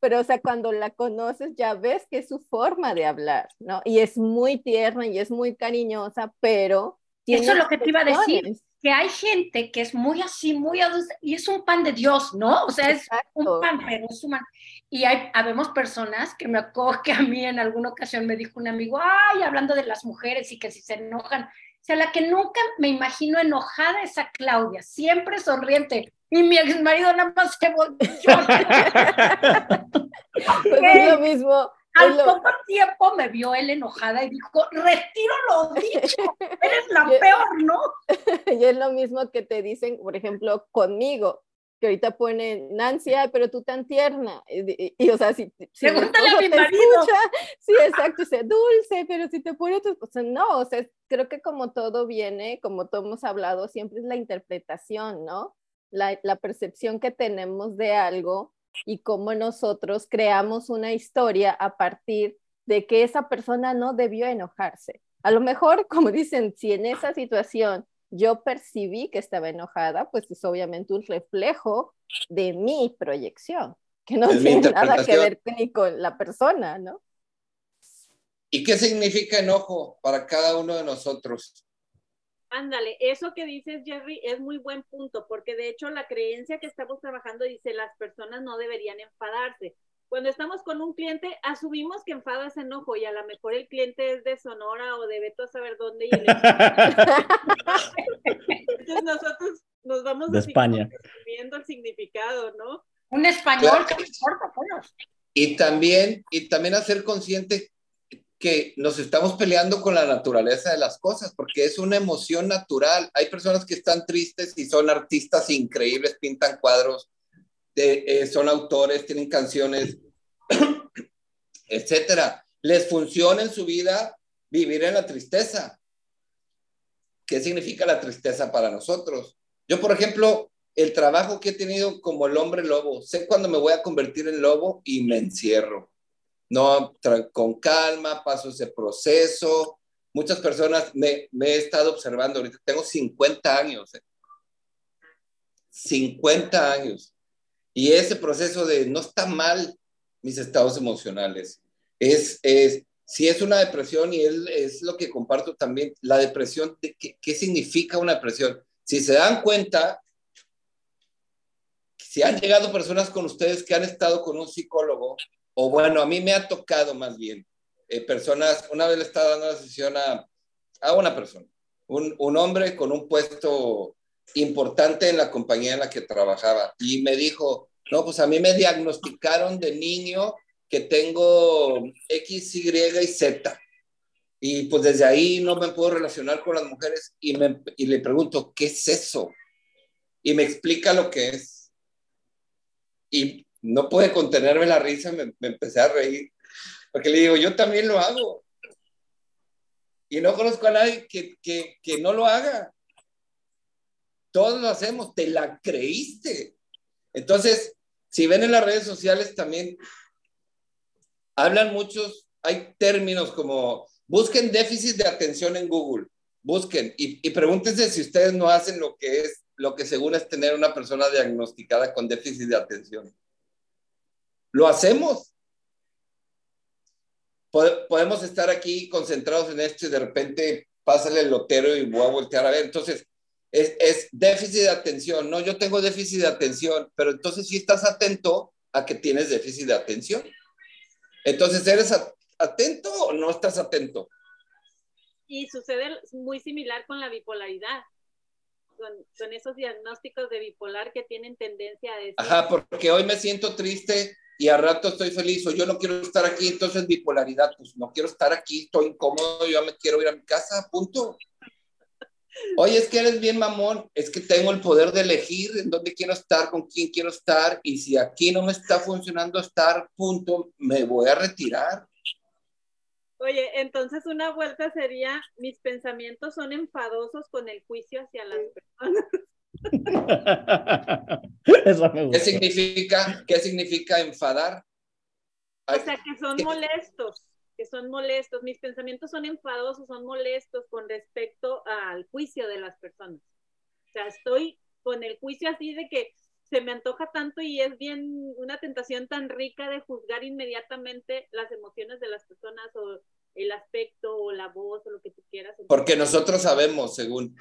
Pero, o sea, cuando la conoces ya ves que es su forma de hablar, ¿no? Y es muy tierna y es muy cariñosa, pero... Eso es lo que te iba a decir que hay gente que es muy así, muy y es un pan de Dios, ¿no? O sea, es un pan, pero es humano. Y hay, habemos personas que me acuerdo que a mí en alguna ocasión me dijo un amigo, ay, hablando de las mujeres y que si se enojan, o sea, la que nunca me imagino enojada es a Claudia, siempre sonriente. Y mi ex marido nada más se volvió. pues es lo mismo al poco tiempo me vio él enojada y dijo, retiro lo dicho, eres la peor, ¿no? y es lo mismo que te dicen, por ejemplo, conmigo, que ahorita pone Nancy, pero tú tan tierna. Y, o sea, si, si Pregúntale a mi marido. sí, exacto, dice, dulce, pero si te pone tu esposa, no, o sea, creo que como todo viene, como todos hemos hablado, siempre es la interpretación, ¿no? La, la percepción que tenemos de algo y cómo nosotros creamos una historia a partir de que esa persona no debió enojarse. A lo mejor, como dicen, si en esa situación yo percibí que estaba enojada, pues es obviamente un reflejo de mi proyección, que no tiene nada que ver ni con la persona, ¿no? ¿Y qué significa enojo para cada uno de nosotros? Ándale, eso que dices, Jerry, es muy buen punto, porque de hecho la creencia que estamos trabajando dice las personas no deberían enfadarse. Cuando estamos con un cliente, asumimos que enfada es enojo y a lo mejor el cliente es de Sonora o de Beto a saber dónde. Y Entonces nosotros nos vamos de España. viendo el significado, ¿no? Un español que importa, pues. Y también, y también hacer consciente que nos estamos peleando con la naturaleza de las cosas, porque es una emoción natural. Hay personas que están tristes y son artistas increíbles, pintan cuadros, eh, son autores, tienen canciones, etcétera. Les funciona en su vida vivir en la tristeza. ¿Qué significa la tristeza para nosotros? Yo, por ejemplo, el trabajo que he tenido como el hombre lobo, sé cuándo me voy a convertir en lobo y me encierro no, con calma, paso ese proceso. Muchas personas me, he estado observando ahorita, tengo 50 años, 50 eh. años. Y ese proceso de no está mal mis estados emocionales. Es, es, si es una depresión, y es, es lo que comparto también, la depresión, ¿qué, ¿qué significa una depresión? Si se dan cuenta, si han llegado personas con ustedes que han estado con un psicólogo, o bueno, a mí me ha tocado más bien, eh, personas, una vez le estaba dando la sesión a, a una persona, un, un, hombre con un puesto importante en la compañía en la que trabajaba y me dijo, no, pues a mí me diagnosticaron de niño que tengo X, Y y Z. Y pues desde ahí no me puedo relacionar con las mujeres y, me, y le pregunto, ¿qué es eso? Y me explica lo que es. Y no pude contenerme la risa, me, me empecé a reír, porque le digo, yo también lo hago. Y no conozco a nadie que, que, que no lo haga. Todos lo hacemos, te la creíste. Entonces, si ven en las redes sociales también, hablan muchos, hay términos como, busquen déficit de atención en Google, busquen y, pregúntense si ustedes no hacen lo que es, lo que según es tener una persona diagnosticada con déficit de atención. Lo hacemos. Podemos estar aquí concentrados en esto y de repente pásale el lotero y voy a voltear a ver. Entonces, es, déficit de atención. No, yo tengo déficit de atención, pero entonces sí estás atento a que tienes déficit de atención. Entonces, ¿eres atento o no estás atento? Y sucede muy similar con la bipolaridad, con, con esos diagnósticos de bipolar que tienen tendencia a decir... Ajá, porque hoy me siento triste y a rato estoy feliz o yo no quiero estar aquí, entonces bipolaridad, pues no quiero estar aquí, estoy incómodo, yo me quiero ir a mi casa, punto. Oye, es que eres bien mamón, es que tengo el poder de elegir en dónde quiero estar, con quién quiero estar, y si aquí no me está funcionando estar, punto, me voy a retirar. Oye, entonces una vuelta sería, mis pensamientos son enfadosos con el juicio hacia las personas. ¿Qué significa, ¿Qué significa enfadar? O sea, que son molestos que son molestos, mis pensamientos son enfadosos, son molestos con respecto al juicio de las personas. O sea, estoy con el juicio así de que se me antoja tanto y es bien una tentación tan rica de juzgar inmediatamente las emociones de las personas o el aspecto o la voz o lo que tú quieras. Porque nosotros sabemos, según.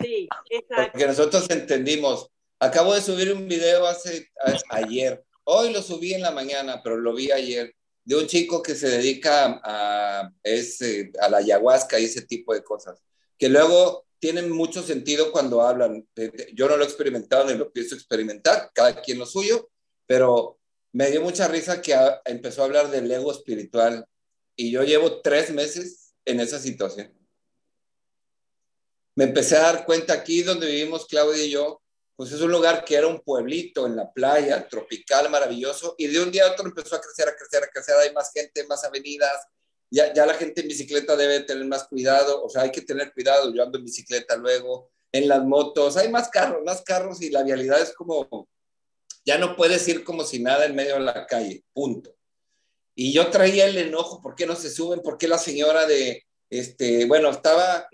Sí, exacto. Porque nosotros entendimos. Acabo de subir un video hace ayer. Hoy lo subí en la mañana, pero lo vi ayer de un chico que se dedica a, ese, a la ayahuasca y ese tipo de cosas, que luego tienen mucho sentido cuando hablan. Yo no lo he experimentado ni lo pienso experimentar, cada quien lo suyo, pero me dio mucha risa que empezó a hablar del ego espiritual y yo llevo tres meses en esa situación. Me empecé a dar cuenta aquí donde vivimos Claudia y yo, pues es un lugar que era un pueblito en la playa, tropical, maravilloso, y de un día a otro empezó a crecer, a crecer, a crecer, hay más gente, más avenidas, ya, ya la gente en bicicleta debe tener más cuidado, o sea, hay que tener cuidado, yo ando en bicicleta luego, en las motos, hay más carros, más carros y la vialidad es como, ya no puedes ir como si nada en medio de la calle, punto. Y yo traía el enojo, ¿por qué no se suben? ¿Por qué la señora de, este, bueno, estaba,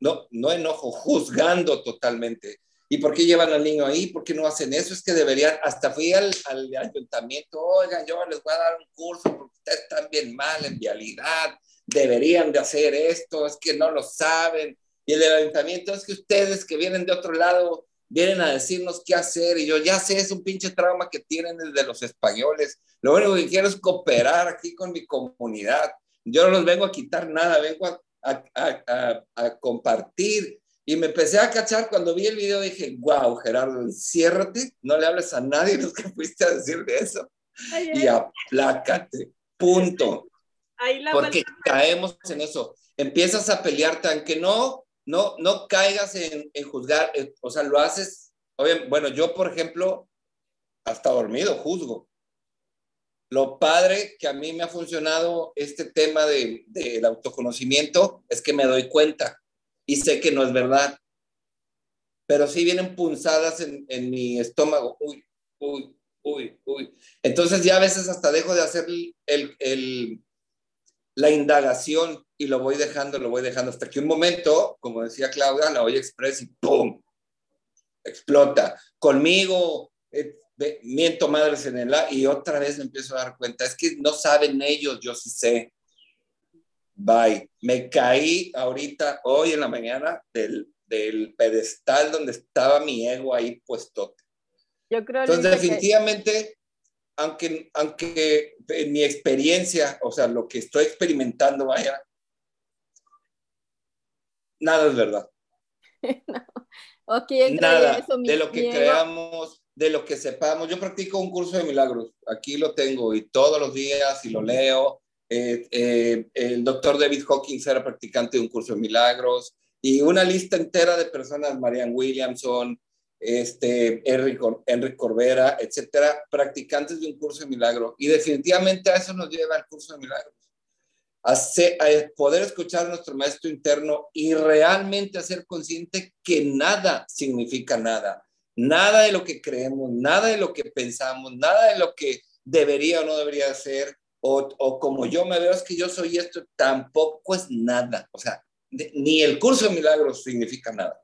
no, no enojo, juzgando totalmente ¿Y por qué llevan al niño ahí? ¿Por qué no hacen eso? Es que deberían, hasta fui al, al ayuntamiento, oigan, yo les voy a dar un curso porque ustedes están bien mal en vialidad, deberían de hacer esto, es que no lo saben. Y el ayuntamiento es que ustedes que vienen de otro lado vienen a decirnos qué hacer y yo ya sé, es un pinche trauma que tienen desde los españoles. Lo único que quiero es cooperar aquí con mi comunidad. Yo no los vengo a quitar nada, vengo a, a, a, a compartir y me empecé a cachar cuando vi el video, dije, wow, Gerardo, enciérrate, no le hables a nadie los que fuiste a decirle eso. y aplácate, punto. Porque caemos en eso. Empiezas a pelearte, aunque no, no, no caigas en, en juzgar, eh, o sea, lo haces, bueno, yo, por ejemplo, hasta dormido juzgo. Lo padre que a mí me ha funcionado este tema del de, autoconocimiento es que me doy cuenta y sé que no es verdad. Pero sí vienen punzadas en, en mi estómago. Uy, uy, uy, uy. Entonces ya a veces hasta dejo de hacer el, el, la indagación y lo voy dejando, lo voy dejando hasta que un momento, como decía Claudia, la voy express y ¡pum! Explota. Conmigo, eh, miento madres en el y otra vez me empiezo a dar cuenta, es que no saben ellos, yo sí sé. Bye. Me caí ahorita, hoy en la mañana, del, del pedestal donde estaba mi ego ahí puesto. Yo creo Entonces, definitivamente, aunque, aunque en mi experiencia, o sea, lo que estoy experimentando, vaya, nada es verdad. nada de lo que creamos, de lo que sepamos. Yo practico un curso de milagros, aquí lo tengo y todos los días y lo leo. Eh, eh, el doctor David Hawkins era practicante de un curso de milagros y una lista entera de personas, Marianne Williamson, este, Enrique Corbera, etcétera, practicantes de un curso de milagro. Y definitivamente a eso nos lleva el curso de milagros. A, a poder escuchar a nuestro maestro interno y realmente hacer consciente que nada significa nada. Nada de lo que creemos, nada de lo que pensamos, nada de lo que debería o no debería ser, o, como yo me veo es que yo soy esto, tampoco es nada. O sea, ni el curso de milagros significa nada.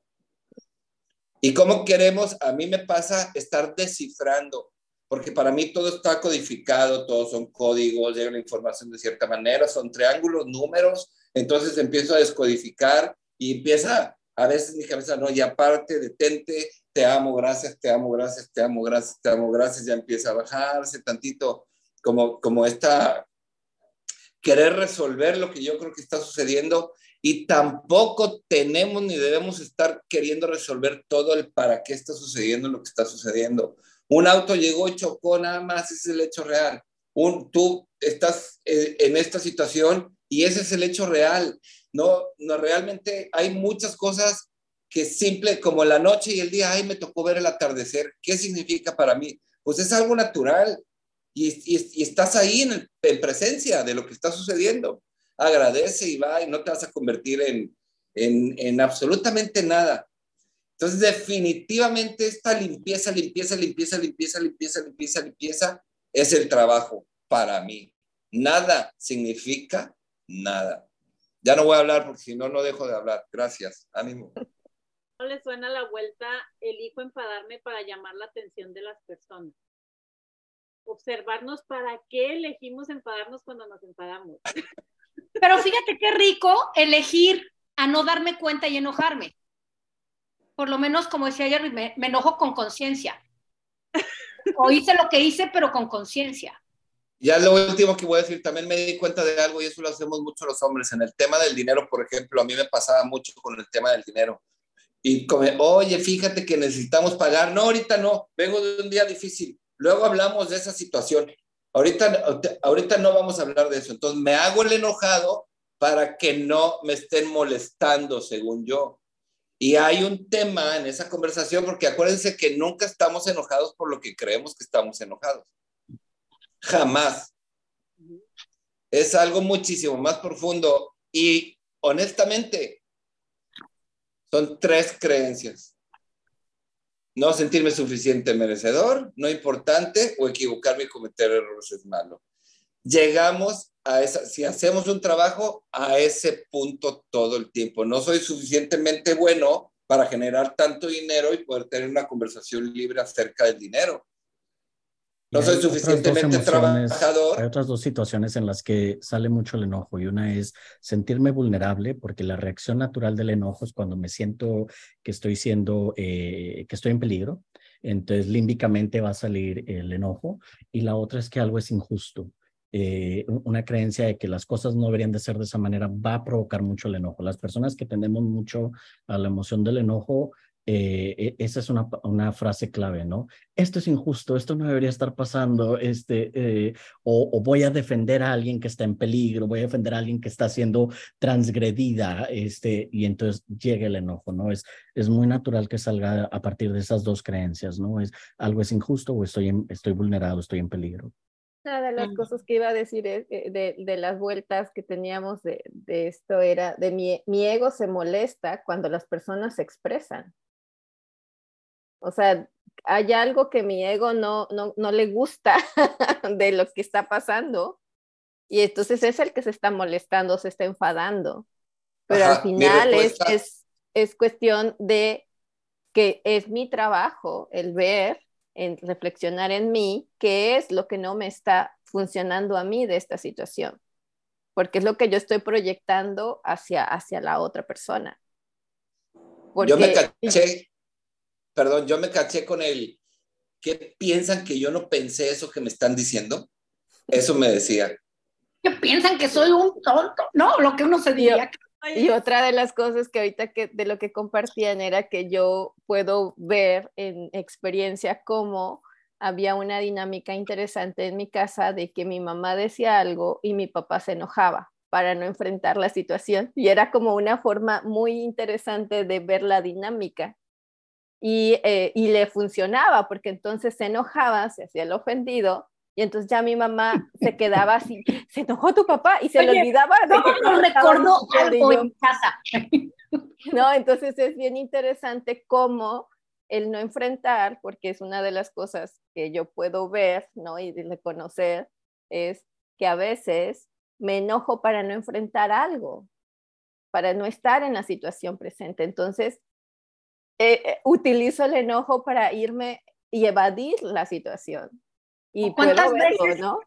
¿Y cómo queremos? A mí me pasa estar descifrando, porque para mí todo está codificado, todos son códigos, llega la información de cierta manera, son triángulos, números, entonces empiezo a descodificar y empieza, a veces mi cabeza, no, y aparte, detente, te amo, gracias, te amo, gracias, te amo, gracias, te amo, gracias, ya empieza a bajarse tantito como, como esta querer resolver lo que yo creo que está sucediendo y tampoco tenemos ni debemos estar queriendo resolver todo el para qué está sucediendo lo que está sucediendo. Un auto llegó y chocó, nada más, ese es el hecho real. Un, tú estás en esta situación y ese es el hecho real. No, no realmente hay muchas cosas que simple como la noche y el día, ay, me tocó ver el atardecer. ¿Qué significa para mí? Pues es algo natural y, estás ahí en, en presencia de lo que está sucediendo agradece y va y no te vas a convertir en, en, en absolutamente nada. Entonces, definitivamente esta limpieza, limpieza, limpieza, limpieza, limpieza, limpieza, limpieza es el trabajo para mí. Nada significa nada. Ya no voy a hablar porque si no, no dejo de hablar. Gracias. Ánimo. ¿No le suena la vuelta elijo enfadarme para llamar la atención de las personas? Observarnos para qué elegimos enfadarnos cuando nos enfadamos. Pero fíjate qué rico elegir a no darme cuenta y enojarme. Por lo menos, como decía ayer, me, me enojo con conciencia. O hice lo que hice, pero con conciencia. Ya lo último que voy a decir, también me di cuenta de algo y eso lo hacemos mucho los hombres. En el tema del dinero, por ejemplo, a mí me pasaba mucho con el tema del dinero. Y como, oye, fíjate que necesitamos pagar. No, ahorita no, vengo de un día difícil. Luego hablamos de esa situación. Ahorita, ahorita no vamos a hablar de eso. Entonces me hago el enojado para que no me estén molestando, según yo. Y hay un tema en esa conversación, porque acuérdense que nunca estamos enojados por lo que creemos que estamos enojados. Jamás. Es algo muchísimo más profundo. Y honestamente, son tres creencias no sentirme suficiente merecedor, no importante, o equivocarme y cometer errores es malo. Llegamos a esa, si hacemos un trabajo, a ese punto todo el tiempo. No soy suficientemente bueno para generar tanto dinero y poder tener una conversación libre acerca del dinero. No soy suficientemente trabajador. Hay otras dos situaciones en las que sale mucho el enojo y una es sentirme vulnerable porque la reacción natural del enojo es cuando me siento que estoy siendo, eh, que estoy en peligro. Entonces límbicamente va a salir el enojo y la otra es que algo es injusto. Eh, una creencia de que las cosas no deberían de ser de esa manera va a provocar mucho el enojo. Las personas que tendemos mucho a la emoción del enojo eh, e, esa es una, una, frase clave, ¿no? Esto es injusto, esto no debería estar pasando, este, eh, o, voy a defender a alguien que está en peligro, voy a defender a alguien que está siendo transgredida, este, y entonces llega el enojo, ¿no? Es, es muy natural que salga a partir de esas dos creencias, ¿no? Es algo es injusto o estoy, estoy vulnerado, estoy en peligro. Una de las cosas que iba a decir eh, de, de, las vueltas que teníamos de, de esto era de mi, mi ego se molesta cuando las personas se expresan. O sea, hay algo que mi ego no, no, no le gusta de lo que está pasando y entonces es el que se está molestando, se está enfadando. Pero al final es, es, es cuestión de que es mi trabajo el ver, en reflexionar en mí, qué es lo que no me está funcionando a mí de esta situación, porque es lo que yo estoy proyectando hacia, hacia la otra persona. Porque, yo me caché, perdón, yo me caché con el, ¿qué piensan que yo no pensé eso que me están diciendo? Eso me decía. ¿Qué piensan que soy un tonto? No, lo que uno se diría. Y otra de las cosas que ahorita que de lo que compartían era que yo puedo ver en experiencia cómo había una dinámica interesante en mi casa de que mi mamá decía algo y mi papá se enojaba para no enfrentar la situación. Y era como una forma muy interesante de ver la dinámica. Y, eh, y le funcionaba, porque entonces se enojaba, se hacía el ofendido, y entonces ya mi mamá se quedaba así, se enojó tu papá y se le olvidaba. De no, no recordó algo en casa. No, entonces es bien interesante cómo el no enfrentar, porque es una de las cosas que yo puedo ver, ¿no? Y reconocer, es que a veces me enojo para no enfrentar algo, para no estar en la situación presente. Entonces, eh, eh, utilizo el enojo para irme y evadir la situación. Y ¿Cuántas veces, ¿no?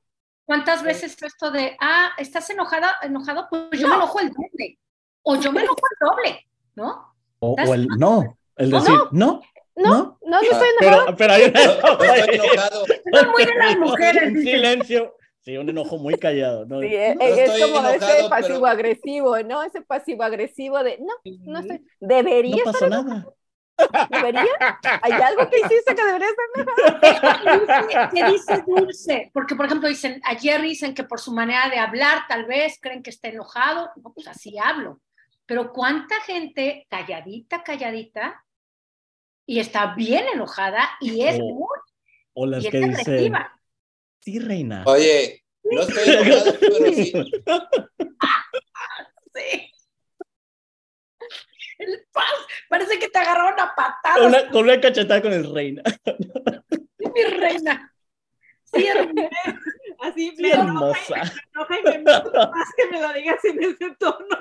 ¿Cuántas veces esto de, ah, estás enojada, enojado, pues yo me enojo el doble, o yo me enojo el doble, ¿no? O, el no, el decir, no, no, no, no, estoy enojado. Pero, pero hay estoy enojado. No muy de las mujeres. En silencio. Sí, un enojo muy callado. ¿no? Sí, es, es como ese pasivo-agresivo, ¿no? Ese pasivo-agresivo de, no, no estoy, debería No pasó nada. ¿Debería? ¿Hay algo que hiciste que debería ser ¿Qué dice Dulce? Porque, por ejemplo, dicen, ayer dicen que por su manera de hablar, tal vez creen que está enojado. No, pues así hablo. Pero ¿cuánta gente calladita, calladita, y está bien enojada y es o, muy o las y que es dicen, agresiva. sí, reina. Oye, no estoy enojado, pero sí. Sí. El paz, parece que te agarraron a patadas, Una, con una cachetada con el reina. mi reina. Sí. Así, Sí, me hermosa. me enoja y me enoja más que me lo digas en ese tono.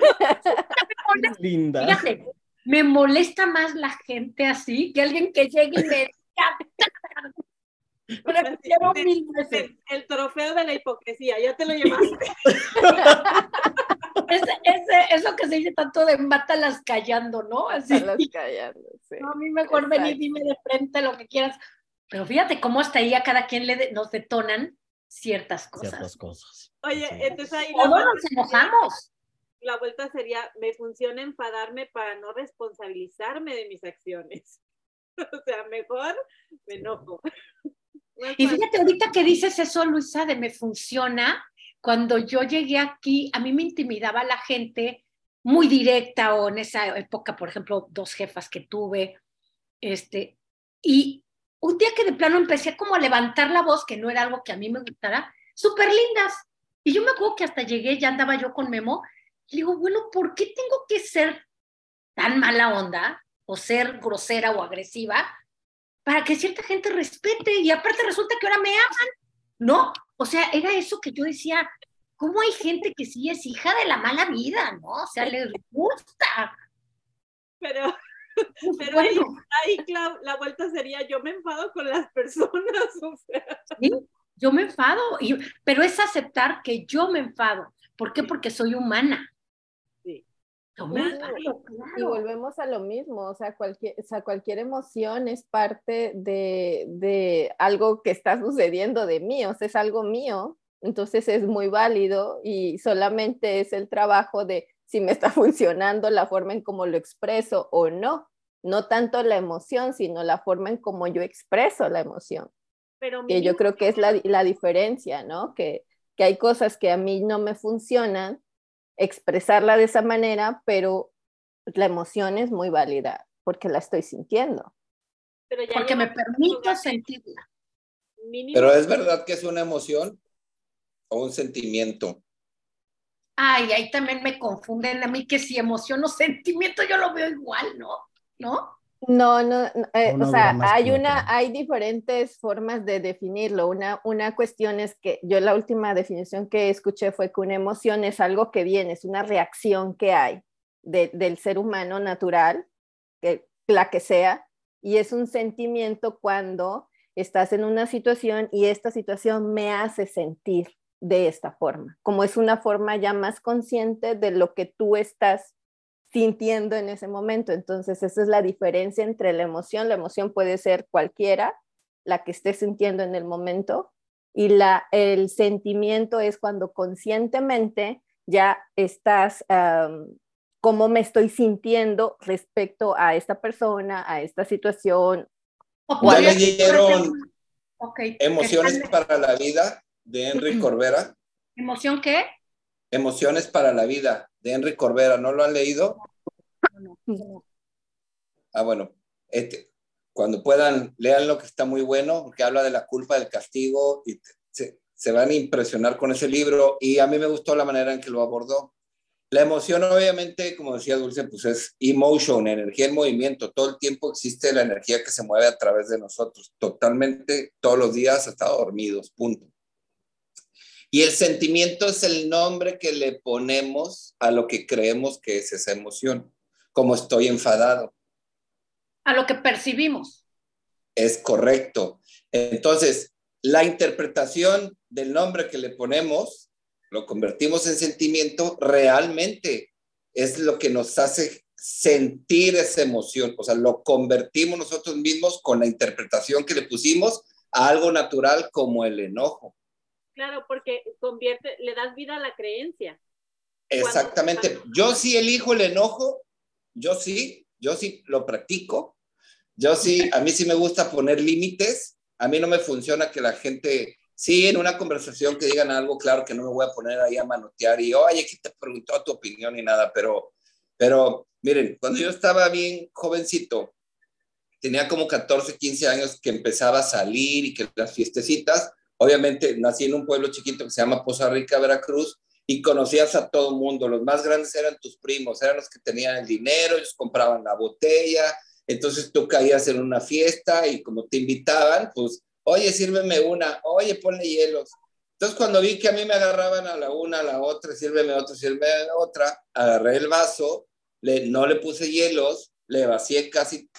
Linda. Fíjate, me molesta más la gente así que alguien que llegue y me diga. Prefiero Así, mil veces. El, el trofeo de la hipocresía, ya te lo llevaste. Ese, ese, eso que se dice tanto de mátalas callando, ¿no? Así. Callando, sí. No, a mí mejor ven y Exacto. dime de frente lo que quieras. Pero fíjate cómo hasta ahí a cada quien le de- nos detonan ciertas cosas. Ciertas cosas. Oye, Sí. entonces ahí Todos nos enojamos. la vuelta sería, me funciona enfadarme para no responsabilizarme de mis acciones. O sea, mejor me enojo. Y fíjate, ahorita que dices eso, Luisa, de me funciona, cuando yo llegué aquí, a mí me intimidaba la gente muy directa o en esa época, por ejemplo, dos jefas que tuve, este, y un día que de plano empecé como a levantar la voz, que no era algo que a mí me gustara, súper lindas. Y yo me acuerdo que hasta llegué, ya andaba yo con Memo, y digo, bueno, ¿por qué tengo que ser tan mala onda o ser grosera o agresiva para que cierta gente respete? Y aparte resulta que ahora me aman, ¿no? O sea, era eso que yo decía, ¿cómo hay gente que sí es hija de la mala vida, ¿no? O sea, les gusta. Pero, Pues pero ahí, bueno, ahí, Clau, la vuelta sería, yo me enfado con las personas, o sea, ¿sí? yo me enfado, y- pero es aceptar que yo me enfado. ¿Por qué? Porque soy humana. Claro. Y volvemos a lo mismo, o sea, cualquier, o sea, cualquier emoción es parte de, de algo que está sucediendo de mí, o sea, es algo mío, entonces es muy válido y solamente es el trabajo de si me está funcionando la forma en cómo lo expreso o no, no tanto la emoción, sino la forma en cómo yo expreso la emoción, pero que yo creo que es la, la diferencia, ¿no? Que, que hay cosas que a mí no me funcionan, expresarla de esa manera, pero la emoción es muy válida porque la estoy sintiendo. pero ya Porque me permito sentirla. mínimo- Pero es verdad que es una emoción o un sentimiento. Ay, ahí también me confunden a mí que si emoción o sentimiento yo lo veo igual, ¿no? ¿No? No, no, no, eh, o sea, hay una, hay diferentes formas de definirlo. Una, una cuestión es que yo la última definición que escuché fue que una emoción es algo que viene, es una reacción que hay de- del ser humano natural, que, la que sea, y es un sentimiento cuando estás en una situación y esta situación me hace sentir de esta forma, como es una forma ya más consciente de lo que tú estás sintiendo en ese momento. Entonces, esa es la diferencia entre la emoción. La emoción puede ser cualquiera, la que estés sintiendo en el momento, y la, el sentimiento es cuando conscientemente ya estás um, cómo me estoy sintiendo respecto a esta persona, a esta situación. ¿Ya leyeron Emociones para la vida de Henry Corbera? ¿Emoción qué? Emociones para la vida de Henry Corbera. ¿No lo han leído? Ah, bueno. Este, cuando puedan, lean lo que está muy bueno, porque habla de la culpa, del castigo, y se, se van a impresionar con ese libro. Y a mí me gustó la manera en que lo abordó. La emoción, obviamente, como decía Dulce, pues es emotion, energía en movimiento. Todo el tiempo existe la energía que se mueve a través de nosotros, totalmente, todos los días hasta dormidos, punto. Y el sentimiento es el nombre que le ponemos a lo que creemos que es esa emoción, como estoy enfadado. A lo que percibimos. Es correcto. Entonces, la interpretación del nombre que le ponemos lo convertimos en sentimiento, realmente es lo que nos hace sentir esa emoción, o sea, lo convertimos nosotros mismos con la interpretación que le pusimos a algo natural como el enojo. Claro, porque convierte, le das vida a la creencia. Exactamente. Yo sí elijo el enojo, yo sí, yo sí lo practico, yo sí, a mí sí me gusta poner límites, a mí no me funciona que la gente sí, en una conversación que digan algo, claro que no me voy a poner ahí a manotear y, oye, aquí te preguntó tu opinión y nada, pero, pero miren, cuando yo estaba bien jovencito, tenía como 14, 15 años que empezaba a salir y que las fiestecitas, obviamente nací en un pueblo chiquito que se llama Poza Rica, Veracruz, y conocías a todo el mundo. Los más grandes eran tus primos, eran los que tenían el dinero, ellos compraban la botella, entonces tú caías en una fiesta y como te invitaban, pues oye, sírveme una, oye, ponle hielos. Entonces, cuando vi que a mí me agarraban a la una, a la otra, sírveme otra, sírveme otra, agarré el vaso, le, no le puse hielos, le vacié casi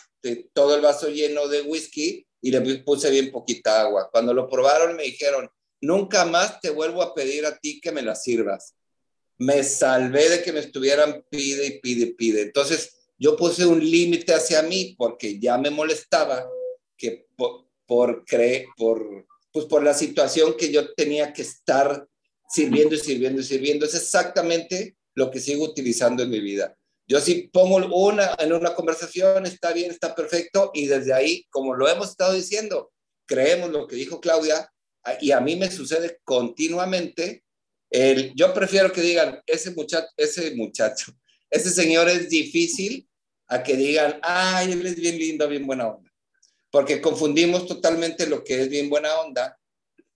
todo el vaso lleno de whisky y le puse bien poquita agua. Cuando lo probaron me dijeron, nunca más te vuelvo a pedir a ti que me la sirvas. Me salvé de que me estuvieran pide y pide y pide. Entonces yo puse un límite hacia mí porque ya me molestaba que por, cre por, pues por la situación que yo tenía que estar sirviendo y sirviendo y sirviendo. Es exactamente lo que sigo utilizando en mi vida. Yo sí pongo una en una conversación, está bien, está perfecto, y desde ahí, como lo hemos estado diciendo, creemos lo que dijo Claudia, y a mí me sucede continuamente. El, yo prefiero que digan, ese muchacho, ese muchacho, ese señor es difícil, a que digan, ay, él es bien lindo, bien buena onda porque confundimos totalmente lo que es bien buena onda,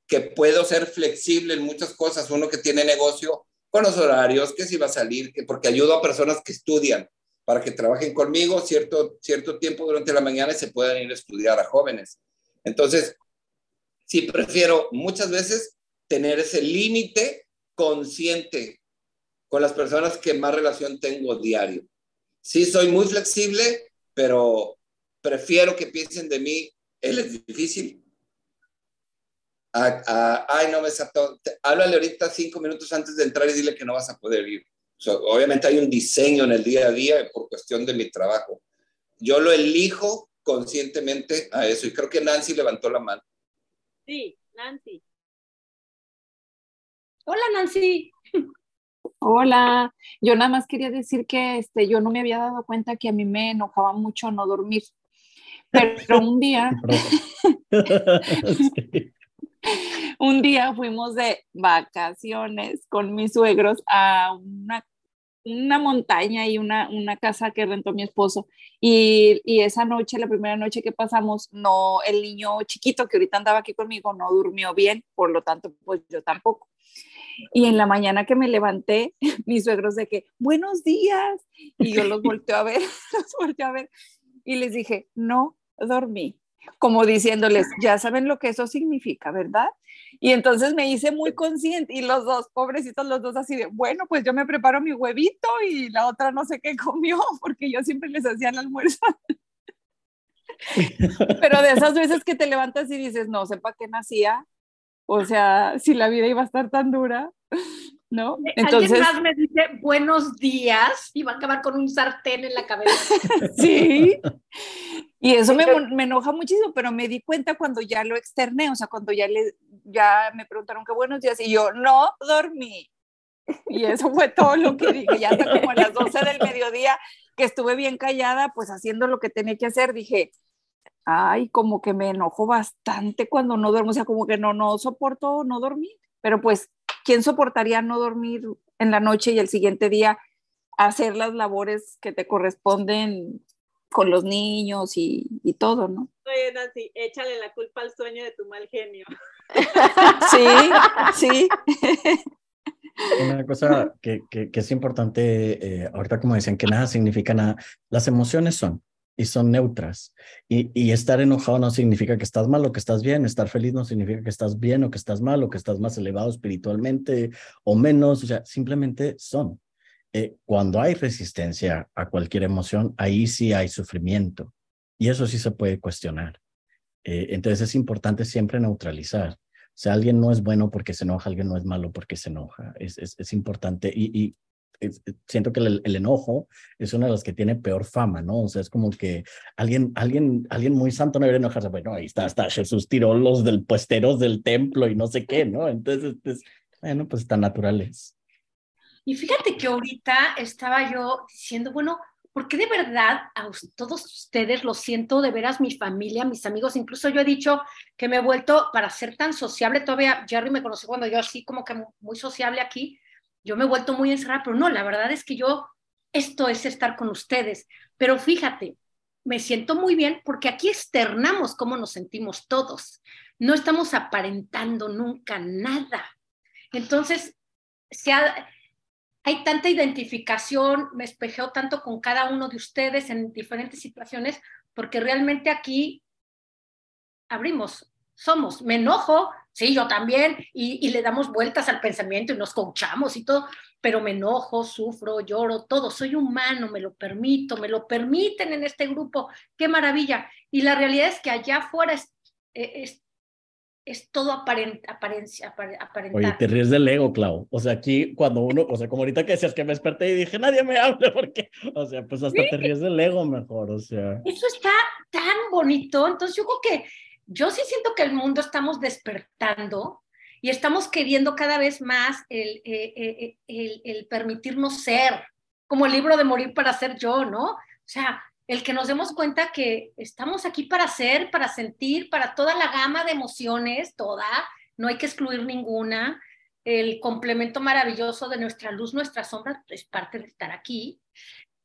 que puedo ser flexible en muchas cosas, uno que tiene negocio con los horarios, que si va a salir, que porque ayudo a personas que estudian para que trabajen conmigo cierto, cierto tiempo durante la mañana y se puedan ir a estudiar a jóvenes. Entonces, sí prefiero muchas veces tener ese límite consciente con las personas que más relación tengo diario. Sí, soy muy flexible, pero prefiero que piensen de mí, él es difícil. Ay, no me saltó. Háblale ahorita cinco minutos antes de entrar y dile que no vas a poder ir. obviamente hay un diseño en el día a día por cuestión de mi trabajo. Yo lo elijo conscientemente a eso y creo que Nancy levantó la mano. Sí, Nancy. Hola, Nancy. Hola, yo nada más quería decir que este, yo no me había dado cuenta que a mí me enojaba mucho no dormir. Pero un día, un día fuimos de vacaciones con mis suegros a una, una montaña y una, una casa que rentó mi esposo. Y, y, esa noche, la primera noche que pasamos, no, el niño chiquito que ahorita andaba aquí conmigo no durmió bien, por lo tanto, pues yo tampoco. Y en la mañana que me levanté, mis suegros de que, buenos días. Y yo los volteo a ver, los volteo a ver. Y les dije, no, dormí, como diciéndoles, ya saben lo que eso significa, ¿verdad? Y entonces me hice muy consciente y los dos, pobrecitos los dos así de, bueno, pues yo me preparo mi huevito y la otra no sé qué comió, porque yo siempre les hacía el almuerzo. Pero de esas veces que te levantas y dices, no sé para qué nacía, o sea, si la vida iba a estar tan dura, ¿no? Entonces, Alguien más me dice buenos días y va a acabar con un sartén en la cabeza. sí. Y eso me, me, enoja muchísimo, pero me di cuenta cuando ya lo externé, o sea, cuando ya, le, ya me preguntaron qué buenos días y yo no dormí. Y eso fue todo lo que dije. Ya hasta como a las 12 del mediodía, que estuve bien callada, pues haciendo lo que tenía que hacer, dije, ay, como que me enojo bastante cuando no duermo, o sea, como que no, no soporto no dormir. Pero pues, ¿quién soportaría no dormir en la noche y el siguiente día hacer las labores que te corresponden con los niños y, y todo, ¿no? Oye, Nancy, échale la culpa al sueño de tu mal genio. Sí, sí. Una cosa que, que, que es importante, eh, ahorita como decían, que nada significa nada, las emociones son y son neutras. Y, y, estar enojado no significa que estás mal o que estás bien, estar feliz no significa que estás bien o que estás mal o que estás más elevado espiritualmente o menos, o sea, simplemente son. Eh, cuando hay resistencia a cualquier emoción, ahí sí hay sufrimiento y eso sí se puede cuestionar. Eh, entonces es importante siempre neutralizar. O sea, alguien no es bueno porque se enoja, alguien no es malo porque se enoja. Es, es, es importante y, y es, siento que el, el, enojo es una de las que tiene peor fama, ¿no? O sea, es como que alguien, alguien, alguien muy santo no debería enojarse. Bueno, ahí está, hasta Jesús tiró los del puesteros del templo y no sé qué, ¿no? Entonces, pues, bueno, pues tan naturales. Y fíjate que ahorita estaba yo diciendo, bueno, ¿por qué de verdad a todos ustedes lo siento, de veras mi familia, mis amigos, incluso yo he dicho que me he vuelto para ser tan sociable, todavía Jerry me conoció cuando yo así como que muy sociable aquí, yo me he vuelto muy encerrada, pero no, la verdad es que yo, esto es estar con ustedes, pero fíjate, me siento muy bien porque aquí externamos cómo nos sentimos todos, no estamos aparentando nunca nada. Entonces, se ha, hay tanta identificación, me espejeo tanto con cada uno de ustedes en diferentes situaciones, porque realmente aquí abrimos, somos, me enojo, sí, yo también, y, y le damos vueltas al pensamiento y nos coachamos y todo, pero me enojo, sufro, lloro, todo, soy humano, me lo permito, me lo permiten en este grupo, qué maravilla. Y la realidad es que allá afuera es, es, es todo aparent, apariencia, aparentar. Oye, te ríes del ego, Clau. O sea, aquí cuando uno, o sea, como ahorita que decías que me desperté y dije, nadie me hable porque, o sea, pues hasta ¿Sí? te ríes del ego mejor, o sea. Eso está tan bonito. Entonces yo creo que, yo sí siento que el mundo estamos despertando y estamos queriendo cada vez más el, eh, eh, el, permitirnos ser, como el libro de Morir para ser yo, ¿no? O sea, el que nos demos cuenta que estamos aquí para ser, para sentir, para toda la gama de emociones, toda, no hay que excluir ninguna. El complemento maravilloso de nuestra luz, nuestra sombra, es parte de estar aquí.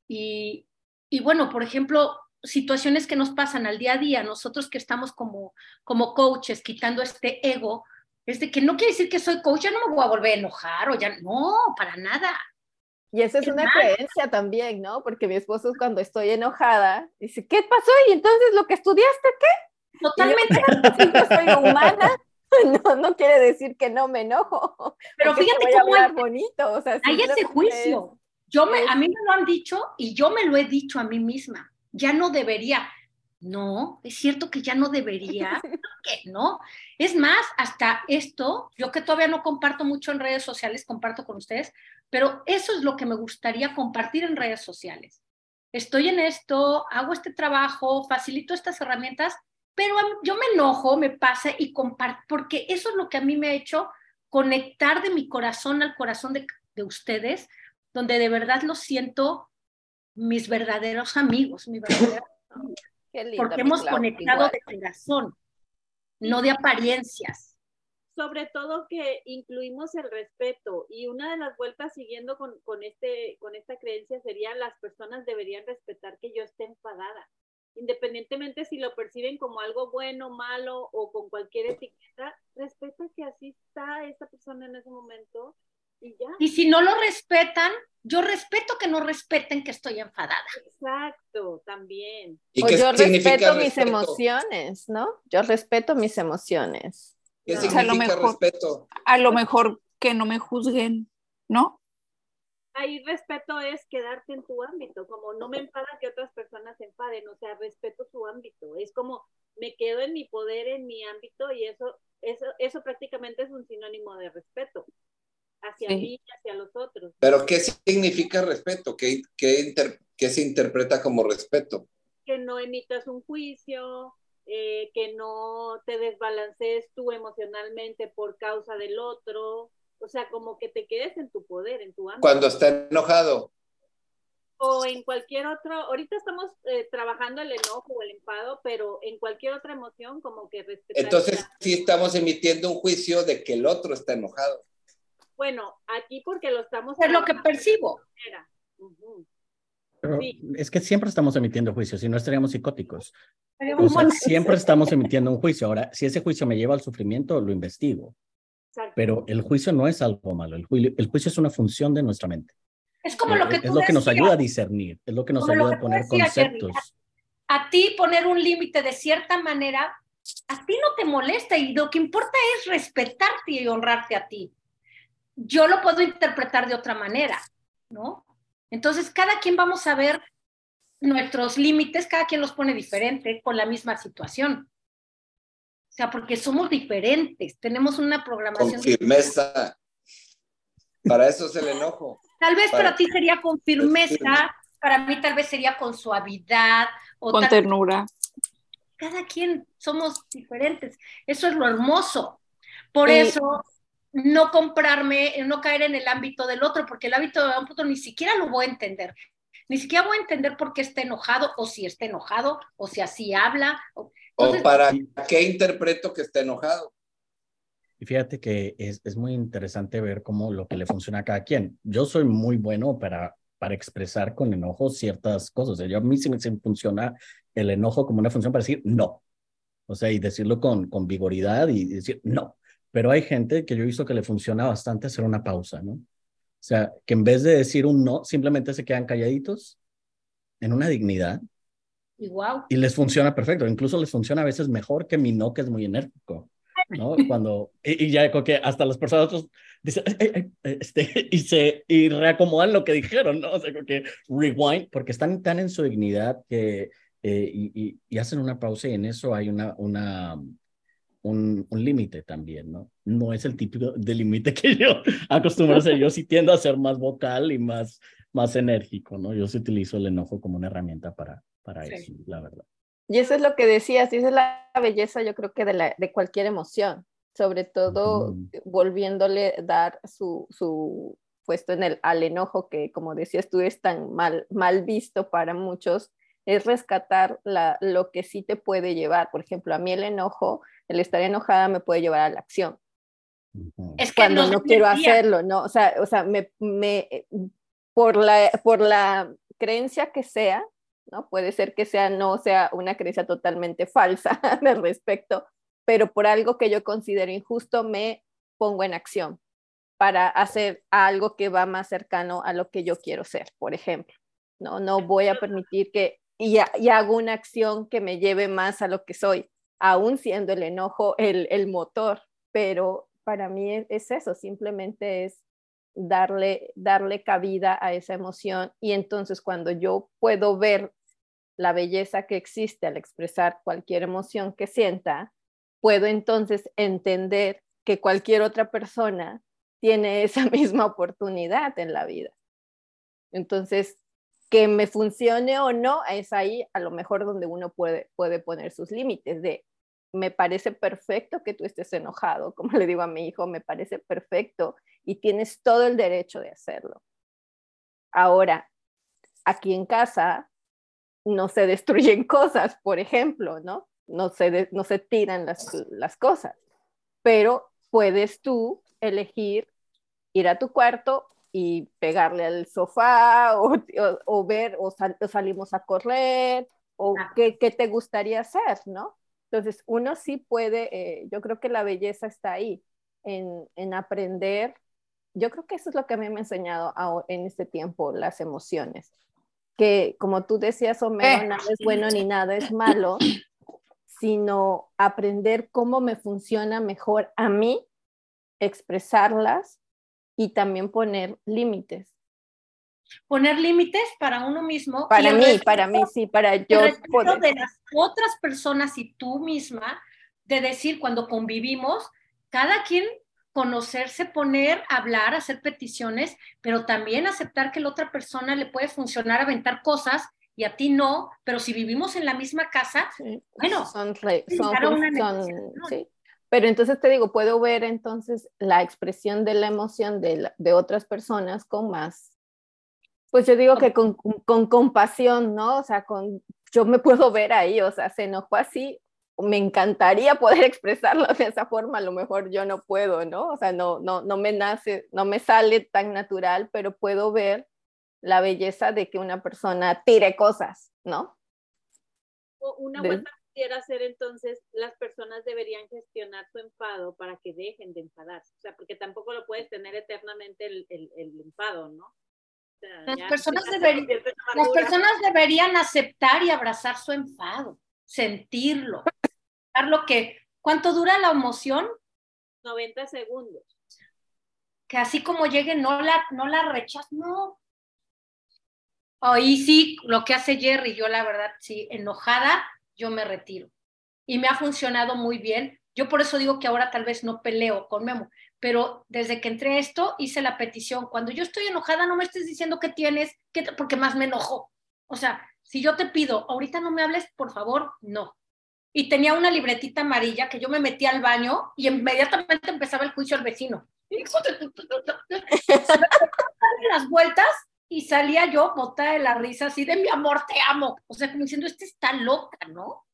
Y bueno, por ejemplo, situaciones que nos pasan al día a día, nosotros que estamos como, como coaches, quitando este ego, es de que no quiere decir que soy coach, ya no me voy a volver a enojar o ya no, para nada. Y esa es una creencia también, ¿no? Porque mi esposo cuando estoy enojada dice, ¿qué pasó? Y entonces lo que estudiaste, ¿qué? Totalmente. Yo soy humana, no, no quiere decir que no me enojo. Pero fíjate voy cómo hay, bonito. O sea, hay ese juicio. Yo me, a mí me lo han dicho y yo me lo he dicho a mí misma. Ya no debería. No, es cierto que ya no debería. ¿Qué? No. Es más, hasta esto, yo que todavía no comparto mucho en redes sociales, comparto con ustedes, pero eso es lo que me gustaría compartir en redes sociales. Estoy en esto, hago este trabajo, facilito estas herramientas, pero yo me enojo, me pasa y comparto, porque eso es lo que a mí me ha hecho conectar de mi corazón al corazón de, de ustedes, donde de verdad lo siento mis verdaderos amigos, mi verdadero Lindo, porque hemos Clau, conectado igual. de corazón, no de apariencias. Sobre todo que incluimos el respeto y una de las vueltas siguiendo con, con, este, con esta creencia sería las personas deberían respetar que yo esté enfadada, independientemente si lo perciben como algo bueno, malo o con cualquier etiqueta, respeta que así está esta persona en ese momento y ya. Y si no lo respetan, yo respeto que no respeten que estoy enfadada. Exacto, también. ¿Y o yo respeto mis respeto? emociones, ¿no? Yo respeto mis emociones. ¿Qué no. significa a lo mejor, respeto? A lo mejor que no me juzguen, ¿no? Ahí respeto es quedarte en tu ámbito, como no me enfada que otras personas se enfaden, o sea, respeto su ámbito. Es como me quedo en mi poder, en mi ámbito, y eso, eso, eso prácticamente es un sinónimo de respeto hacia sí. mí y hacia los otros. Pero ¿qué significa respeto? ¿Qué, qué, inter, qué se interpreta como respeto? Que no emitas un juicio, eh, que no te desbalancees tú emocionalmente por causa del otro, O sea, como que te quedes en tu poder, en tu ámbito. Cuando está enojado. O en cualquier otro, ahorita estamos eh, trabajando el enojo o el enfado, pero en cualquier otra emoción como que respetar. Entonces sí estamos emitiendo un juicio de que el otro está enojado. Bueno, aquí porque lo estamos... Es lo que percibo. Uh Pero Sí. es que siempre estamos emitiendo juicios, si no estaríamos psicóticos. O sea, siempre estamos emitiendo un juicio. Ahora, si ese juicio me lleva al sufrimiento, lo investigo. Pero el juicio no es algo malo. El juicio, el juicio es una función de nuestra mente. es como lo que es tú lo que nos decías. ayuda a discernir, es lo que nos Como ayuda que a poner decías, Jerry. conceptos. a ti poner un límite de cierta manera, a ti no te molesta y lo que importa es respetarte y honrarte a ti. Yo lo puedo interpretar de otra manera, ¿no? Entonces, cada quien vamos a ver nuestros límites, cada quien los pone diferente con la misma situación. O sea, porque somos diferentes, tenemos una Con programación. firmeza. Para eso es el enojo. Tal vez para- para ti sería con firme. firmeza, para mí tal vez sería con suavidad o Con tal- ternura. cada quien somos diferentes. Eso es lo hermoso. Por Y- eso, no comprarme, no caer en el ámbito del otro, porque el ámbito de otro ni siquiera lo voy a entender. Ni siquiera voy a entender por qué está enojado, o si está enojado, o si así habla. o- ¿O Entonces, para qué interpreto que está enojado? Y fíjate que es, es muy interesante ver cómo lo que le funciona a cada quien. Yo soy muy bueno para, para expresar con enojo ciertas cosas. O sea, yo a mí sí me sí me funciona el enojo como una función para decir no. O sea, y decirlo con, con vigoridad y decir no. Pero hay gente que yo he visto que le funciona bastante hacer una pausa, ¿no? O sea, que en vez de decir un no, simplemente se quedan calladitos en una dignidad y wow. y les funciona perfecto. Incluso les funciona a veces mejor que mi no, que es muy enérgico. ¿no? Cuando, y, y ya que hasta las personas otros dicen, este, y se y reacomodan lo que dijeron, ¿no? O sea, como que rewind, porque están tan en su dignidad que, eh, y, y, y hacen una pausa y en eso hay una, una, un, un límite también, ¿no? No es el típico de límite que yo acostumbro a hacer. Yo sí tiendo a ser más vocal y más, más enérgico, ¿no? Yo sí utilizo el enojo como una herramienta para, para Sí. eso, la verdad. Y eso es lo que decías, y esa es la belleza, yo creo que de, la, de cualquier emoción, sobre todo Ujú. volviéndole dar su, su puesto en el, al enojo, que como decías tú es tan mal, mal visto para muchos, es rescatar la, lo que sí te puede llevar. Por ejemplo, a mí el enojo, el estar enojada me puede llevar a la acción. Es que cuando nos no quiero hacerlo, ¿no? O sea, o sea me, me, eh, por, la, por la creencia que sea, ¿no? Puede ser que sea, no sea una creencia totalmente falsa al respecto, pero por algo que yo considero injusto me pongo en acción para hacer algo que va más cercano a lo que yo quiero ser, por ejemplo. No, no voy a permitir que, y, ha- y hago una acción que me lleve más a lo que soy, aún siendo el enojo el, el motor, pero para mí es, es eso, simplemente es darle, darle cabida a esa emoción y entonces cuando yo puedo ver la belleza que existe al expresar cualquier emoción que sienta, puedo entonces entender que cualquier otra persona tiene esa misma oportunidad en la vida. Entonces, que me funcione o no, es ahí a lo mejor donde uno puede, puede poner sus límites de, me parece perfecto que tú estés enojado, como le digo a mi hijo, me parece perfecto y tienes todo el derecho de hacerlo. Ahora, aquí en casa no se destruyen cosas, por ejemplo, ¿no? No se, de- no se tiran las, las cosas, pero puedes tú elegir ir a tu cuarto y pegarle al sofá o, o- o ver o, sal- o salimos a correr o Ah. qué, qué te gustaría hacer, ¿no? Entonces, uno sí puede, eh, yo creo que la belleza está ahí, en, en aprender. Yo creo que eso es lo que a mí me ha enseñado aho- en este tiempo, las emociones. Que como tú decías, Homero, Eh. nada es bueno ni nada es malo, sino aprender cómo me funciona mejor a mí, expresarlas y también poner límites. poner límites para uno mismo. Para mí, respeto- para mí, sí, para yo poder. de las otras personas y tú misma, de decir cuando convivimos, cada quien conocerse, poner, hablar, hacer peticiones, pero también aceptar que la otra persona le puede funcionar aventar cosas y a ti no, pero si vivimos en la misma casa, Sí, Bueno, son, re- sí. Pero entonces te digo, puedo ver entonces la expresión de la emoción de, la- de otras personas con más, pues yo digo que con, con compasión, ¿no? O sea, con, yo me puedo ver ahí, o sea, se enojó así, me encantaría poder expresarlo de esa forma, a lo mejor yo no puedo, ¿no? O sea, no, no, no me nace, no me sale tan natural, pero puedo ver la belleza de que una persona tire cosas, ¿no? Una vuelta pudiera ser entonces, las personas deberían gestionar su enfado para que dejen de enfadarse. O sea, porque tampoco lo puedes tener eternamente el, el, el enfado, ¿no? O sea, Las personas deberían- Las personas deberían aceptar y abrazar su enfado, sentirlo, lo que, ¿cuánto dura la emoción? 90 segundos. Que así como llegue, no la, no la rechaz, no. Ahí sí, lo que hace Jerry, yo la verdad, sí, enojada, yo me retiro. Y me ha funcionado muy bien. Yo por eso digo que ahora tal vez no peleo con Memo, pero desde que entré esto hice la petición. Cuando yo estoy enojada, no me estés diciendo qué tienes, qué te- porque más me enojo. O sea, si yo te pido, ahorita no me hables, por favor, no. Y tenía una libretita amarilla que yo me metía al baño y inmediatamente empezaba el juicio al vecino. Las vueltas y salía yo botada de la risa así de mi amor, te amo. O sea, como diciendo, este está loca, ¿no?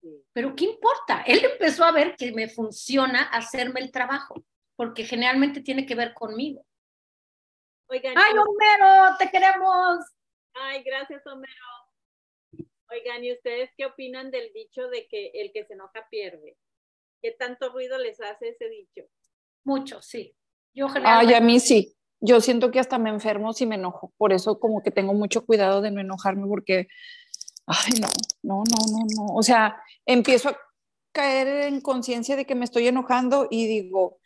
Sí. Pero ¿qué importa? Él empezó a ver que me funciona hacerme el trabajo, porque generalmente tiene que ver conmigo. Oigan, ¡Ay, Homero, te queremos! Ay, gracias, Homero. Oigan, ¿y ustedes qué opinan del dicho de que el que se enoja pierde? ¿Qué tanto ruido les hace ese dicho? Mucho, sí. Yo Ay, generalmente... a mí sí. Yo siento que hasta me enfermo si me enojo. Por eso como que tengo mucho cuidado de no enojarme porque, ay, no, no, no, no, no. O sea, empiezo a caer en conciencia de que me estoy enojando y digo,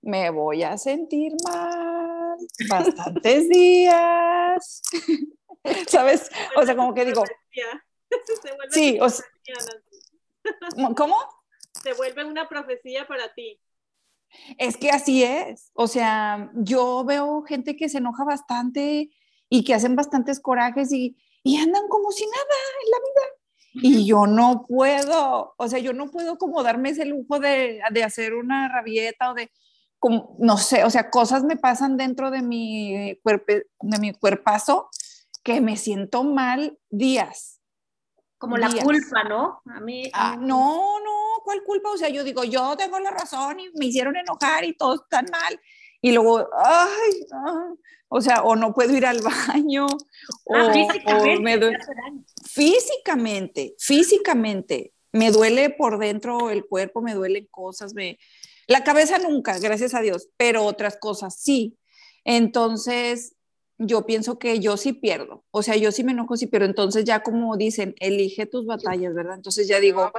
me voy a sentir mal bastantes días. ¿Sabes? O sea, como que digo, Sí, o sea-. ¿cómo? Se vuelve una profecía para ti. Es que así es. O sea, yo veo gente que se enoja bastante y que hacen bastantes corajes y, y andan como si nada en la vida. Y yo no puedo, o sea, yo no puedo como darme ese lujo de, de hacer una rabieta o de, como, no sé, o sea, cosas me pasan dentro de mi, cuerpe, de mi cuerpazo que me siento mal días. Como la culpa, ¿no? A mí... a Ah, mí- no, no, ¿cuál culpa? O sea, yo digo, yo tengo la razón y me hicieron enojar y todos están mal. Y luego, ay, ah, o sea, o no puedo ir al baño, o, Ah, o físicamente. me due- te hace daño. físicamente, físicamente, me duele por dentro el cuerpo, me duelen cosas, me... La cabeza nunca, gracias a Dios, pero otras cosas sí. Entonces, yo pienso que yo sí pierdo, o sea, yo sí me enojo, sí, pero entonces ya como dicen, elige tus batallas, ¿verdad? Entonces ya digo,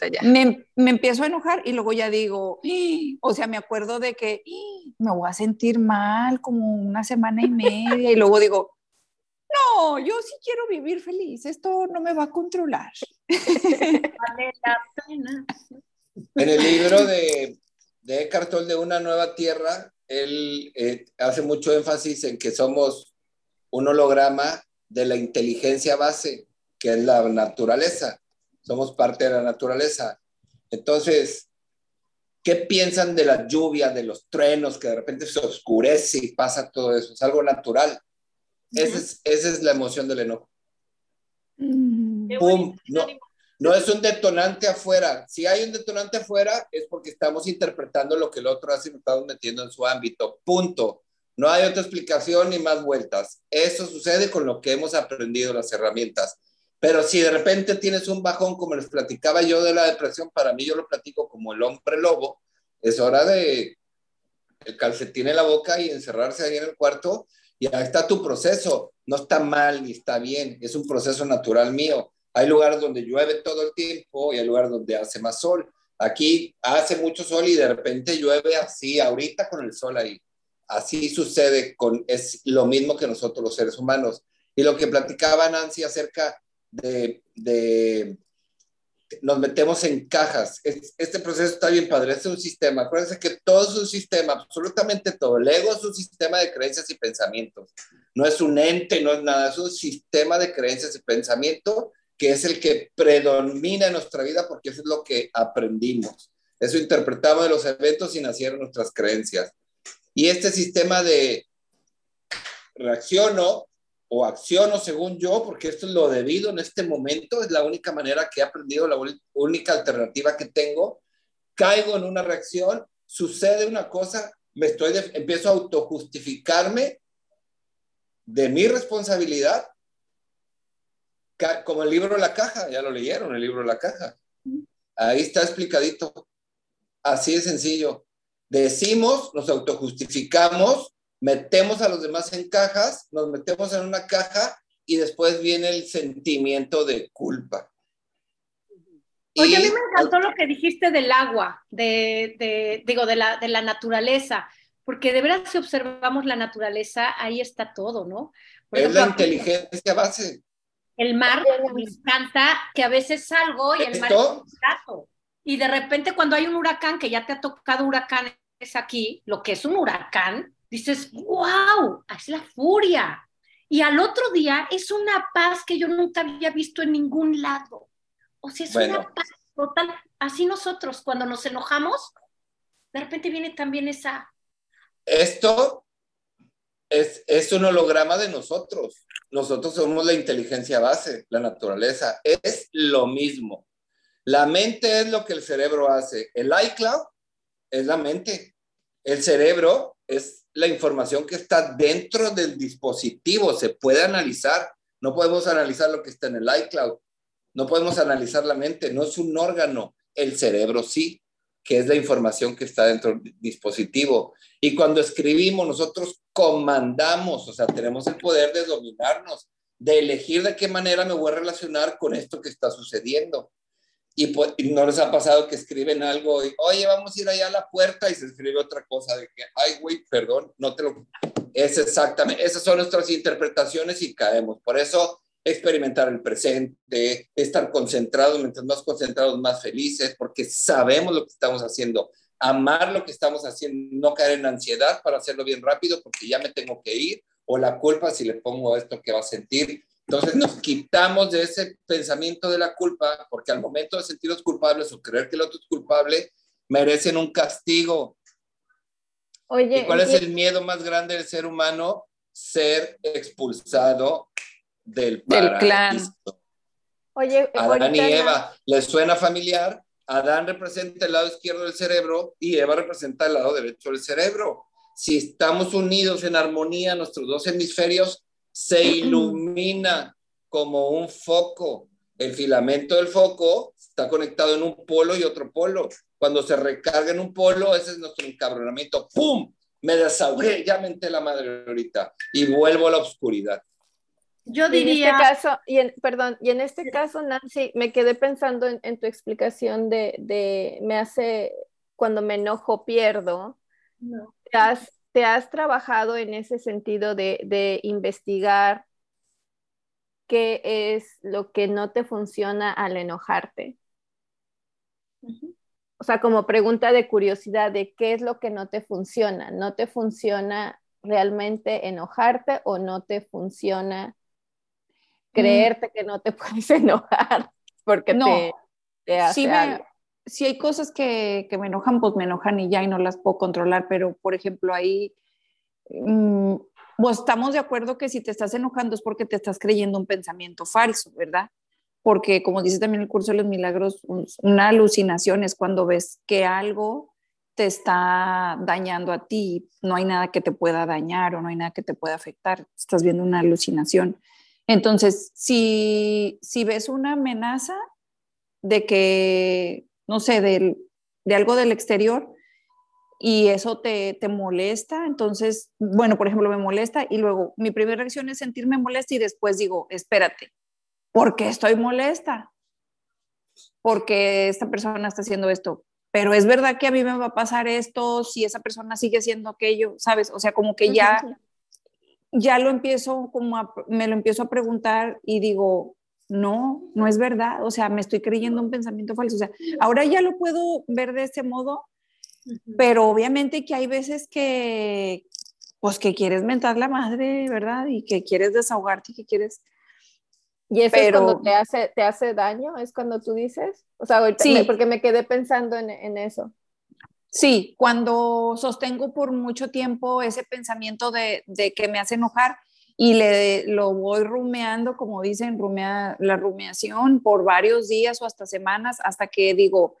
allá. me, me empiezo a enojar y luego ya digo, "Ah", o sea, me acuerdo de que "Ah, me voy a sentir mal como una semana y media y luego digo, no, yo sí quiero vivir feliz, esto no me va a controlar. Vale la pena. En el libro de, de Eckhart Tolle de Una Nueva Tierra, él eh, hace mucho énfasis en que somos un holograma de la inteligencia base, que es la naturaleza. Somos parte de la naturaleza. Entonces, ¿qué piensan de la lluvia, de los truenos, que de repente se oscurece y pasa todo eso? Es algo natural. Esa es, esa es la emoción del enojo. Qué Pum, bonito no. No es un detonante afuera. Si hay un detonante afuera es porque estamos interpretando lo que el otro hace y nos estamos metiendo en su ámbito. Punto. No hay otra explicación ni más vueltas. Eso sucede con lo que hemos aprendido las herramientas. Pero si de repente tienes un bajón, como les platicaba yo de la depresión, para mí yo lo platico como el hombre lobo, es hora de el calcetín en la boca y encerrarse ahí en el cuarto y ahí está tu proceso. No está mal ni está bien, es un proceso natural mío. Hay lugares donde llueve todo el tiempo y hay lugares donde hace más sol. Aquí hace mucho sol y de repente llueve así, ahorita con el sol ahí. Así sucede con, es lo mismo que nosotros los seres humanos. Y lo que platicaba Nancy acerca de, nos metemos en cajas. Es- Este proceso está bien padre, es un sistema. Acuérdense que todo es un sistema, absolutamente todo. El ego es un sistema de creencias y pensamientos. No es un ente, no es nada, es un sistema de creencias y pensamiento que es el que predomina en nuestra vida porque eso es lo que aprendimos. Eso interpretamos de los eventos y nacieron nuestras creencias. Y este sistema de reacciono o acciono según yo, porque esto es lo debido en este momento, es la única manera que he aprendido, la única alternativa que tengo, caigo en una reacción, sucede una cosa, me estoy empiezo a autojustificarme de mi responsabilidad, como el libro La Caja, ya lo leyeron, el libro La Caja. Ahí está explicadito. Así de sencillo. Decimos, nos autojustificamos, metemos a los demás en cajas, nos metemos en una caja y después viene el sentimiento de culpa. Oye, a mí me encantó lo que dijiste del agua, de, digo, de la, de la naturaleza, porque de verdad si observamos la naturaleza, ahí está todo, ¿no? es la inteligencia base. El mar, me encanta que a veces salgo y el mar es un gato. Y de repente cuando hay un huracán, que ya te ha tocado huracanes aquí, lo que es un huracán, dices, wow, es la furia. Y al otro día es una paz que yo nunca había visto en ningún lado. O sea, es una paz total. Así nosotros, cuando nos enojamos, de repente viene también esa... Esto es, es un holograma de nosotros. Nosotros somos la inteligencia base, la naturaleza. Es lo mismo. La mente es lo que el cerebro hace. El iCloud es la mente. El cerebro es la información que está dentro del dispositivo. Se puede analizar. No podemos analizar lo que está en el iCloud. No podemos analizar la mente. No es un órgano. El cerebro sí, que es la información que está dentro del dispositivo. Y cuando escribimos, nosotros comandamos, o sea, tenemos el poder de dominarnos, de elegir de qué manera me voy a relacionar con esto que está sucediendo. Pues, y, no les ha pasado que escriben algo y, oye, vamos a ir allá a la puerta y se escribe otra cosa de que, ay, güey, perdón, no te lo... Es exactamente, esas son nuestras interpretaciones y caemos. Por eso, experimentar el presente, estar concentrados, mientras más concentrados, más felices, porque sabemos lo que estamos haciendo. Amar lo que estamos haciendo, no caer en ansiedad para hacerlo bien rápido, porque ya me tengo que ir, o la culpa si le pongo esto que va a sentir entonces nos quitamos de ese pensamiento de la culpa, porque al momento de sentirnos culpables o creer que el otro es culpable, merecen un castigo. Oye, ¿Y cuál es el miedo más grande del ser humano? Ser expulsado del, del clan. Oye, Adán y Eva, ¿les suena familiar? Adán representa el lado izquierdo del cerebro y Eva representa el lado derecho del cerebro. Si estamos unidos en armonía, nuestros dos hemisferios, se ilumina como un foco. El filamento del foco está conectado en un polo y otro polo. Cuando se recarga en un polo, ese es nuestro encabronamiento. ¡Pum! Me desahogué, ya menté la madre ahorita y vuelvo a la oscuridad. Yo diría. En este caso, y en, perdón, y en este caso, Nancy, me quedé pensando en, tu explicación de, de, me hace, cuando me enojo, pierdo. No. has, ¿Te has trabajado en ese sentido de, investigar qué es lo que no te funciona al enojarte? O sea, como pregunta de curiosidad de qué es lo que no te funciona. ¿No te funciona realmente enojarte o no te funciona. Creerte que no te puedes enojar porque te, te, hace algo? si hay cosas que, me enojan, pues me enojan y ya y no las puedo controlar, pero por ejemplo ahí, mm, pues estamos de acuerdo que si te estás enojando es porque te estás creyendo un pensamiento falso, ¿verdad? Porque como dice también el curso de los milagros, una alucinación es cuando ves que algo te está dañando a ti, no hay nada que te pueda dañar o no hay nada que te pueda afectar, estás viendo una alucinación. Entonces, si, ves una amenaza de que no sé, de algo del exterior y eso te, te, molesta, entonces, bueno, por ejemplo, me molesta y luego mi primera reacción es sentirme molesta y después digo, espérate, ¿por qué estoy molesta? Porque esta persona está haciendo esto. Pero es verdad que a mí me va a pasar esto si esa persona sigue haciendo aquello, ¿sabes? O sea, como que ya, ya lo empiezo como me lo empiezo a preguntar y digo, no, no es verdad, o sea, me estoy creyendo un pensamiento falso, o sea, ahora ya lo puedo ver de ese modo, pero obviamente que hay veces que, pues que quieres mentar la madre, ¿verdad? Y que quieres desahogarte y que quieres, ¿Y eso Pero- es cuando te hace, te hace daño? ¿Es cuando tú dices? O sea, Sí. me- porque me quedé pensando en, en eso. Sí, cuando sostengo por mucho tiempo ese pensamiento de, de que me hace enojar y le, lo voy rumeando, como dicen, rumea, la rumiación por varios días o hasta semanas, hasta que digo,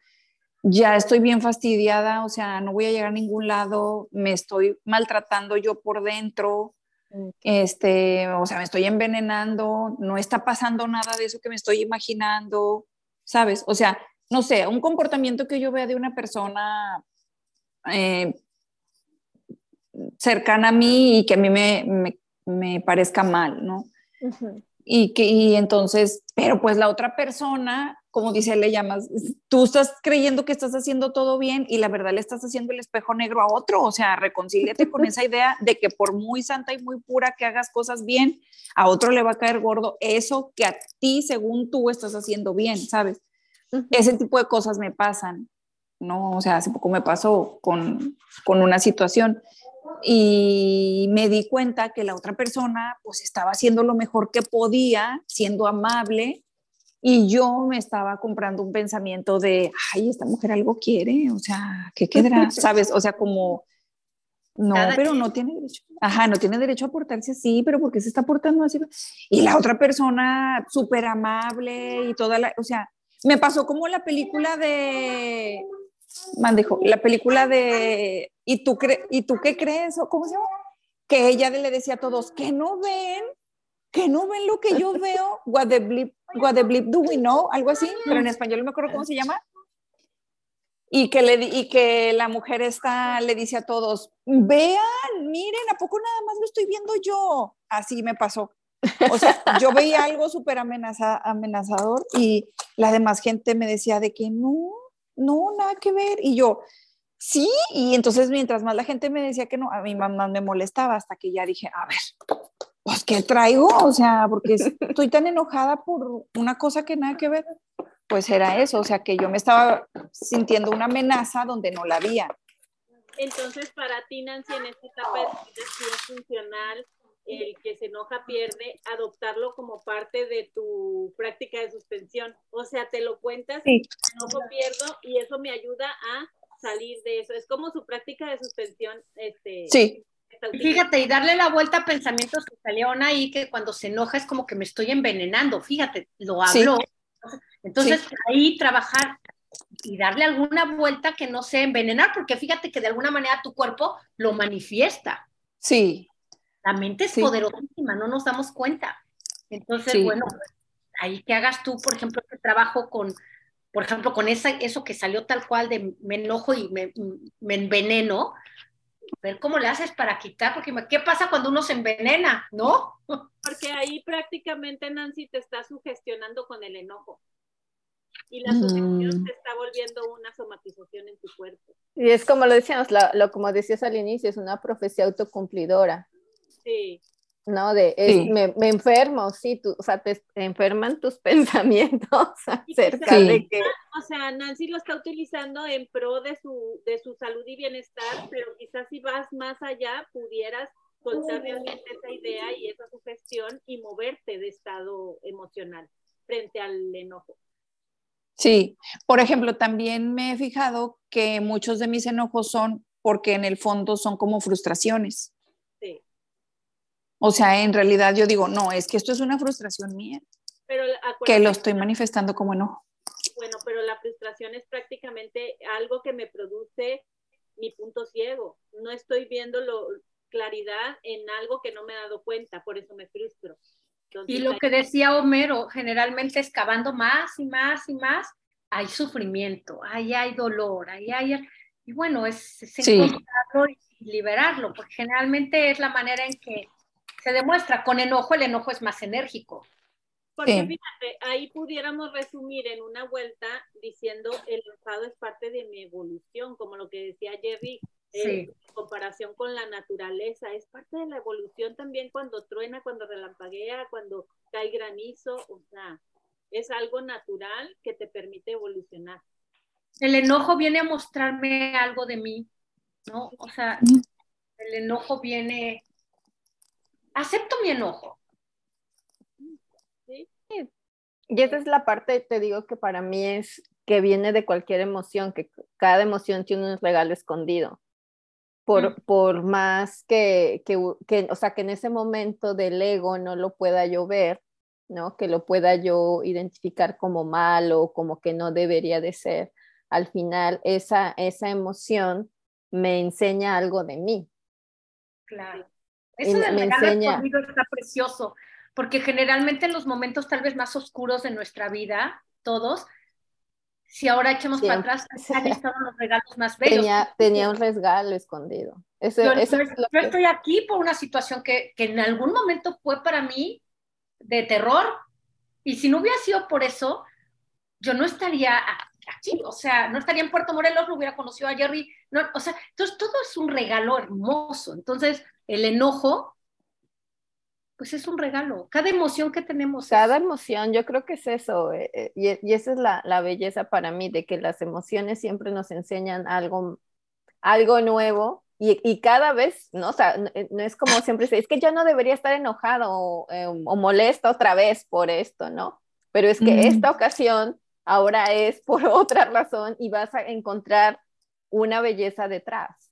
ya estoy bien fastidiada, o sea, no voy a llegar a ningún lado, me estoy maltratando yo por dentro, este, o sea, me estoy envenenando, no está pasando nada de eso que me estoy imaginando, ¿sabes? O sea, no sé, un comportamiento que yo vea de una persona eh, cercana a mí y que a mí me, me, me parezca mal, ¿no? Y que y entonces, pero pues la otra persona, como dice, le llamas, tú estás creyendo que estás haciendo todo bien y la verdad le estás haciendo el espejo negro a otro, o sea, reconcíliate con esa idea de que por muy santa y muy pura que hagas cosas bien, a otro le va a caer gordo eso que a ti, según tú, estás haciendo bien, ¿sabes? Ese tipo de cosas me pasan, ¿no? O sea, hace poco me pasó con, con una situación y me di cuenta que la otra persona pues estaba haciendo lo mejor que podía, siendo amable, y yo me estaba comprando un pensamiento de, ay, esta mujer algo quiere, o sea, ¿qué quedará? ¿Sabes? O sea, como, no, Cada pero no tiene derecho. Ajá, no tiene derecho a portarse así, pero ¿por qué se está portando así? Y la otra persona súper amable y toda la, o sea, me pasó como la película de, mandijo, la película de, ¿y tú, cre ¿y tú qué crees? ¿O cómo se llama? Que ella le decía a todos, que no ven, que no ven lo que yo veo, what the bleep, what the bleep do we know, algo así, pero en español no me acuerdo cómo se llama. Y que, le, y que la mujer esta le dice a todos, vean, miren, ¿a poco nada más lo estoy viendo yo? Así me pasó. O sea, yo veía algo súper amenaza, amenazador y la demás gente me decía de que no, no, nada que ver. Y yo, sí, y entonces mientras más la gente me decía que no, a mi mamá me molestaba hasta que ya dije, a ver, pues ¿qué traigo? O sea, porque estoy tan enojada por una cosa que nada que ver. Pues era eso, o sea, que yo me estaba sintiendo una amenaza donde no la había. Entonces, para ti, Nancy, en esta etapa de funcional el que se enoja pierde, adoptarlo como parte de tu práctica de suspensión. O sea, te lo cuentas, Sí. enojo pierdo y eso me ayuda a salir de eso. Es como su práctica de suspensión. Este, Sí. Fíjate, y darle la vuelta a pensamientos que salieron ahí, que cuando se enoja es como que me estoy envenenando. Fíjate, lo Sí. habló. Entonces, ahí trabajar y darle alguna vuelta que no sea envenenar, porque fíjate que de alguna manera tu cuerpo lo manifiesta. sí, La mente es Sí. poderosísima, no nos damos cuenta. Entonces, Sí. bueno, pues, ahí que hagas tú, por ejemplo, este trabajo con, por ejemplo, con esa, eso que salió tal cual de me enojo y me, me enveneno, ver cómo le haces para quitar, porque ¿qué pasa cuando uno se envenena? ¿No? Porque ahí prácticamente, Nancy, te está sugestionando con el enojo. Y la Mm. sugestión te está volviendo una somatización en tu cuerpo. Y es como lo decíamos, la- lo, como decías al inicio, es una profecía autocumplidora, Sí. ¿no? De, es- Sí. me, me enfermo, sí, tú, o sea, te enferman tus pensamientos acerca Sí. de que... O sea, Nancy lo está utilizando en pro de su, de su salud y bienestar, pero quizás si vas más allá, pudieras soltar realmente esa idea y esa sugestión y moverte de estado emocional frente al enojo. Sí, por ejemplo, también me he fijado que muchos de mis enojos son porque en el fondo son como frustraciones. Sí. O sea, en realidad yo digo, no, es que esto es una frustración mía, Pero que lo estoy manifestando como enojo. bueno, pero la frustración es prácticamente algo que me produce mi punto ciego. No estoy viendo lo, claridad en algo que no me he dado cuenta, por eso me frustro. Entonces, Y lo que decía Homero, generalmente excavando más y más y más, hay sufrimiento, ahí hay dolor, ahí hay... Y bueno, es, es Sí. encontrarlo y liberarlo, porque generalmente es la manera en que se demuestra. Con enojo, el enojo es más enérgico. Porque Sí. fíjate, ahí pudiéramos resumir en una vuelta diciendo el enfado es parte de mi evolución, como lo que decía Jerry, eh, Sí. en comparación con la naturaleza, es parte de la evolución también cuando truena, cuando relampaguea, cuando cae granizo, o sea, es algo natural que te permite evolucionar. El enojo viene a mostrarme algo de mí, ¿no? O sea, el enojo viene... Acepto mi enojo. ¿sí? Sí, Y esa es la parte, te digo que para mí es que viene de cualquier emoción, que cada emoción tiene un regalo escondido. Por, Mm. por más que, que, que, o sea, que en ese momento del ego no lo pueda yo ver, ¿no? Que lo pueda yo identificar como malo, como que no debería de ser. Al final, esa, esa emoción me enseña algo de mí. Claro. Eso del me regalo enseña. escondido está precioso, porque generalmente en los momentos tal vez más oscuros de nuestra vida, todos, si ahora echamos para atrás, han estado los regalos más bellos. Tenía, tenía un regalo escondido. Eso, Yo, eso yo- es yo que- estoy aquí por una situación que, que en algún momento fue para mí de terror, y si no hubiera sido por eso, yo no estaría aquí, o sea, no estaría en Puerto Morelos, no hubiera conocido a Jerry, no, o sea, entonces todo es un regalo hermoso, entonces el enojo, pues es un regalo, cada emoción que tenemos. es- Cada emoción, yo creo que es eso, eh, eh, y, y esa es la, la belleza para mí, de que las emociones siempre nos enseñan algo, algo nuevo y, y cada vez, ¿no? O sea, no, eh, no es como siempre se es que yo no debería estar enojado o, eh, o molesta otra vez por esto, ¿no? Pero es que Mm. esta ocasión ahora es por otra razón y vas a encontrar una belleza detrás.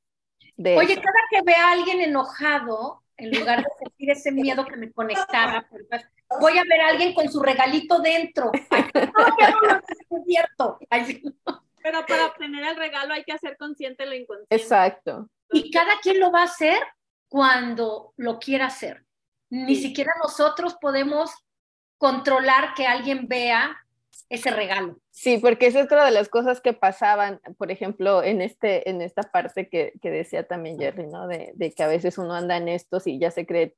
De Oye, eso. cada que vea a alguien enojado, en lugar de sentir ese miedo que me conectara, pues, voy a ver a alguien con su regalito dentro. Ay, no sí. Pero para obtener el regalo hay que hacer consciente lo inconsciente. Exacto. Y cada quien lo va a hacer cuando lo quiera hacer. Ni Sí. siquiera nosotros podemos controlar que alguien vea ese regalo. Sí, porque es otra de las cosas que pasaban, por ejemplo, en, este, en esta parte que, que decía también Jerry, ¿no? De, de que a veces uno anda en estos y ya se cree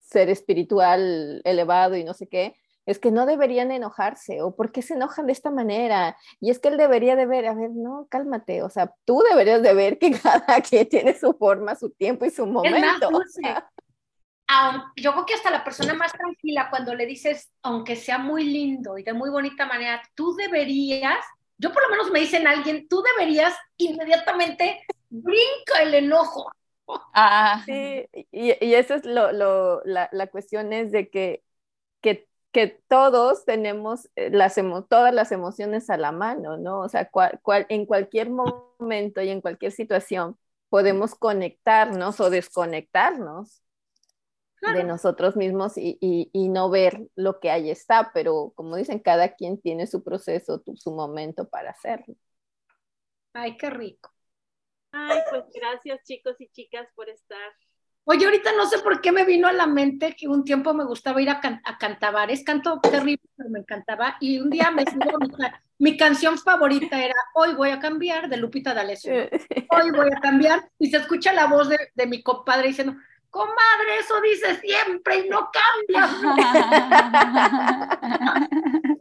ser espiritual elevado y no sé qué, es que no deberían enojarse o por qué se enojan de esta manera. Y es que él debería de ver, a ver, no, cálmate, o sea, tú deberías de ver que cada quien tiene su forma, su tiempo y su Es más momento. dulce. Yo creo que hasta la persona más tranquila, cuando le dices, aunque sea muy lindo y de muy bonita manera, tú deberías, yo por lo menos me dicen a alguien, tú deberías, inmediatamente brinca el enojo. Ah, Sí, y, y eso es lo, lo- la, la cuestión es de que, que, que todos tenemos eh, las emo- todas las emociones a la mano, ¿no? O sea, cual- cual- en cualquier momento y en cualquier situación podemos conectarnos o desconectarnos de nosotros mismos y, y- y no ver lo que ahí está, pero como dicen, cada quien tiene su proceso, tu- su momento para hacerlo. Ay, qué rico. Ay, pues gracias chicos y chicas por estar. Oye, ahorita no sé por qué me vino a la mente que un tiempo me gustaba ir a, can a cantabares, canto terrible, pero me encantaba, y un día me subo, mi, ca- mi canción favorita era Hoy voy a cambiar, de Lupita D'Alessio. Hoy voy a cambiar, y se escucha la voz de, de mi compadre diciendo, comadre, eso dice siempre y no cambia.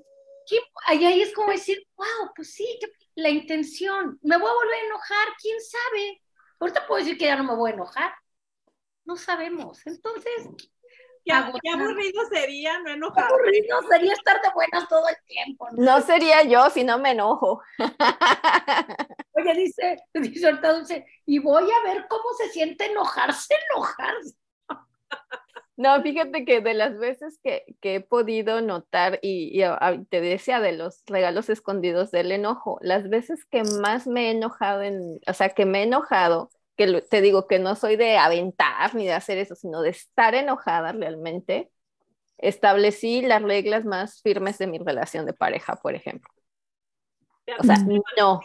¿Qué? Ahí, es como decir, wow, pues sí, la intención, me voy a volver a enojar, quién sabe. Ahorita puedo decir que ya no me voy a enojar. No sabemos. Entonces, Qué, qué aburrido sería no qué enojar. aburrido sería estar de buenas todo el tiempo. ¿no? No sería yo si no me enojo. Oye, dice, dice ahorita Dulce, y voy a ver cómo se siente enojarse, enojarse. No, fíjate que de las veces que, que he podido notar, y, y a- a- te decía de los regalos escondidos del enojo, las veces que más me he enojado, en, o sea, que me he enojado, que te digo que no soy de aventar ni de hacer eso, sino de estar enojada realmente, establecí las reglas más firmes de mi relación de pareja, por ejemplo. O sea, no.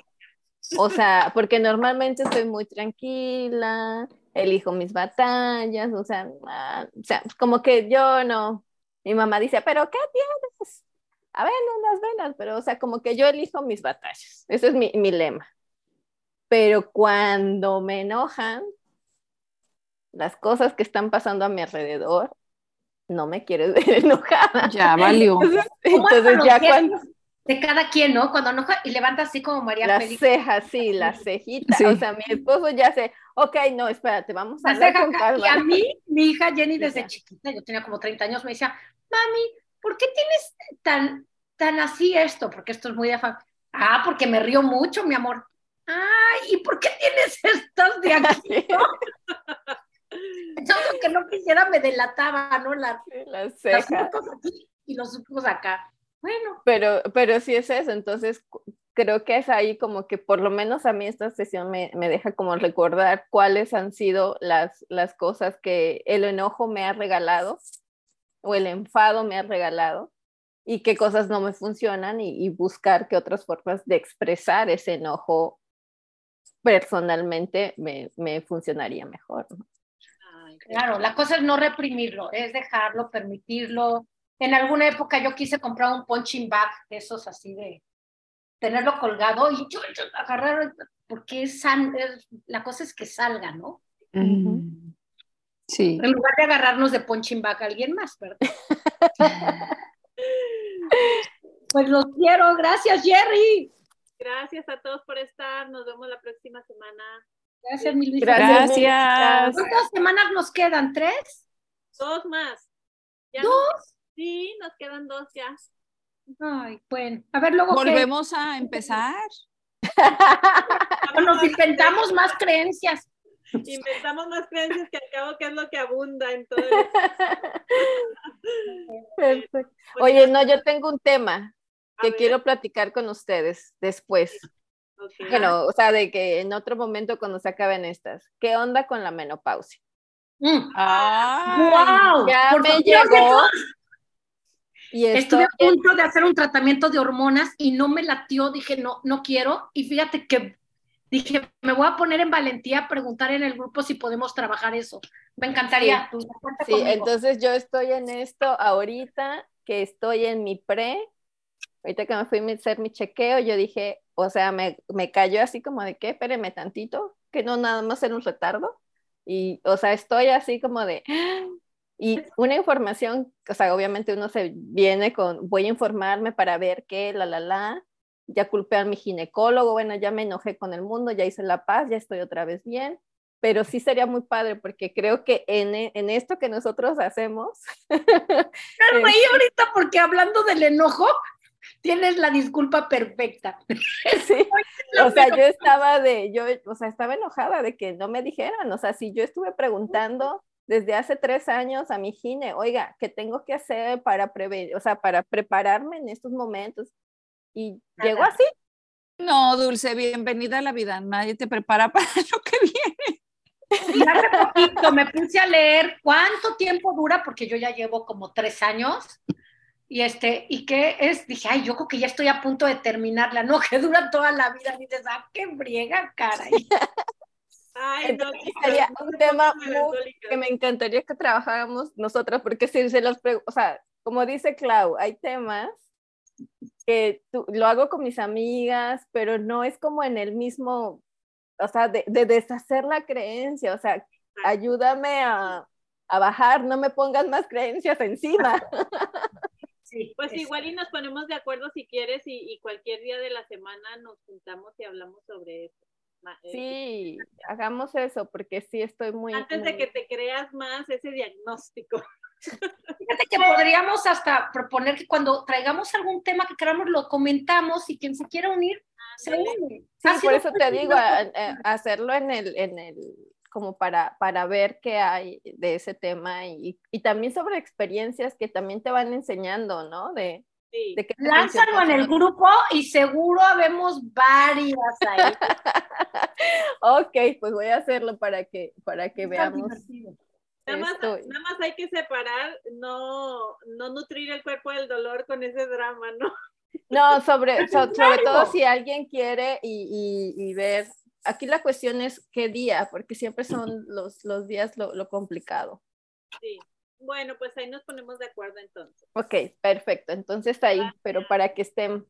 O sea, porque normalmente estoy muy tranquila, elijo mis batallas, o sea, ah, o sea, como que yo no. Mi mamá dice, ¿pero qué tienes? A ver, unas venas, pero, o sea, como que yo elijo mis batallas. Ese es mi, mi lema. Pero cuando me enojan, las cosas que están pasando a mi alrededor, no me quieres ver enojada. ya valió. Entonces, ¿Cómo es entonces con los ya cuando De cada quien, ¿no? Cuando enoja y levanta así como María las Félix. cejas, sí, las cejitas. Sí. O sea, mi esposo ya sé, ok, no, espérate, vamos a La hablar ceja con acá. Y a calma. mí, mi hija Jenny, desde chiquita, yo tenía como 30 años, me decía, mami, ¿por qué tienes tan, tan así esto? Porque esto es muy de Ah, porque me río mucho, mi amor. Ay, ¿y por qué tienes estas de aquí? Yo lo que no quisiera me delataba, ¿no? La, las las cejas. puntos aquí y los puntos acá. Bueno. Pero, pero sí es eso, entonces creo que es ahí como que por lo menos a mí esta sesión me, me, deja como recordar cuáles han sido las, las cosas que el enojo me ha regalado o el enfado me ha regalado y qué cosas no me funcionan y, y buscar qué otras formas de expresar ese enojo personalmente me, me funcionaría mejor. ¿no? Claro, la cosa es no reprimirlo, es dejarlo, permitirlo. En alguna época yo quise comprar un punching bag, de esos así de tenerlo colgado y yo, yo agarrar, porque es, es, la cosa es que salga, ¿no? Sí. En lugar de agarrarnos de punching bag a alguien más, ¿verdad? pues los quiero, gracias Jerry. Gracias a todos por estar, nos vemos la próxima semana. Gracias, mi Luisa. Gracias. Gracias. ¿Cuántas semanas nos quedan? ¿Tres? Dos más. ¿Ya ¿Dos? Nos, sí, nos quedan dos ya. Ay, bueno. A ver, luego. Volvemos qué? a empezar. nos inventamos más creencias. Inventamos más creencias que al cabo que es lo que abunda en todo. El... Perfecto. Oye, no, yo tengo un tema que quiero platicar con ustedes después. Okay. Bueno, o sea, de que en otro momento cuando se acaben estas, ¿qué onda con la menopausia? Mm. Ah, ¡Wow! Ya me llegó. Y Estuve a punto de hacer un tratamiento de hormonas y no me latió, dije, no, no quiero. Y fíjate que dije, me voy a poner en valentía a preguntar en el grupo si podemos trabajar eso. Me encantaría. Sí, sí entonces yo estoy en esto ahorita, que estoy en mi pre, ahorita que me fui a hacer mi chequeo, yo dije, o sea, me, me cayó así como de que, espéreme tantito, que no nada más era un retardo. Y, o sea, estoy así como de, y una información, o sea, obviamente uno se viene con, voy a informarme para ver qué, la, la, la, ya culpé a mi ginecólogo, bueno, ya me enojé con el mundo, ya hice la paz, ya estoy otra vez bien, pero sí sería muy padre porque creo que en, en esto que nosotros hacemos... Me reí ahorita porque hablando del enojo, tienes la disculpa perfecta. Sí, o sea, yo estaba de, yo, o sea, estaba enojada de que no me dijeran, o sea, si yo estuve preguntando desde hace tres años a mi gine, oiga, ¿qué tengo que hacer para prevenir, o sea, para prepararme en estos momentos? Y llegó así. No, Dulce, bienvenida a la vida. Nadie te prepara para lo que viene. Y hace poquito me puse a leer cuánto tiempo dura, porque yo ya llevo como tres años. Y este, ¿y qué es? Dije, ay, yo creo que ya estoy a punto de terminarla. No, que dura toda la vida. Y dices, ah, qué briega, caray. Ay, no, sería un tema muy, que me encantaría que trabajáramos nosotras, porque si se los o sea, como dice Clau, hay temas que tú, lo hago con mis amigas, pero no es como en el mismo, o sea, de, de deshacer la creencia, o sea, ayúdame a, a, bajar, no me pongas más creencias encima. Sí, pues igual y nos ponemos de acuerdo si quieres y, y cualquier día de la semana nos juntamos y hablamos sobre eso. Sí, hagamos eso, porque sí estoy muy... Antes muy... de que te creas más ese diagnóstico. Fíjate que podríamos hasta proponer que cuando traigamos algún tema que queramos lo comentamos y quien se quiera unir, se une. Sí, por eso te digo, a, a hacerlo en el, en el, como para, para ver qué hay de ese tema y, y también sobre experiencias que también te van enseñando, ¿no? De, Sí. de qué te Lánzalo en el grupo y seguro habemos varias ahí. ok, pues voy a hacerlo para que, para que veamos. Nada más, nada más, hay que separar, no, no nutrir el cuerpo del dolor con ese drama, ¿no? No, sobre, so, sobre todo si alguien quiere y, y, y, ver, aquí la cuestión es qué día, porque siempre son los, los días lo, lo complicado. Sí. Bueno, pues ahí nos ponemos de acuerdo entonces. Ok, perfecto. Entonces ahí, Gracias. pero para que estén.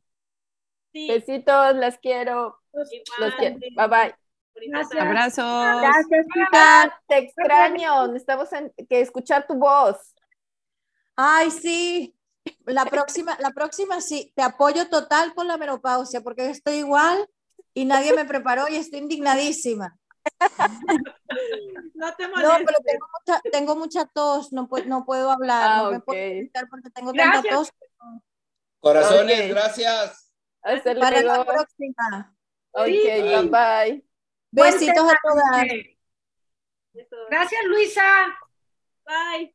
Sí. Besitos, las quiero. Igual, Los quiero. Bye bye. Gracias. Abrazos. Gracias. Te extraño. Necesitamos en, que escuchar tu voz. Ay, sí. La próxima, la próxima sí. Te apoyo total con la menopausia porque estoy igual y nadie me preparó y estoy indignadísima. no te molestes. No, pero tengo mucha, tengo mucha tos, no, puedo, no puedo hablar, ah, no me puedo gritar porque tengo tanta tos. Corazones, okay. gracias. Hasta Para luego. la próxima. Ok, bye bye. Besitos a todas. Gracias, Luisa. Bye.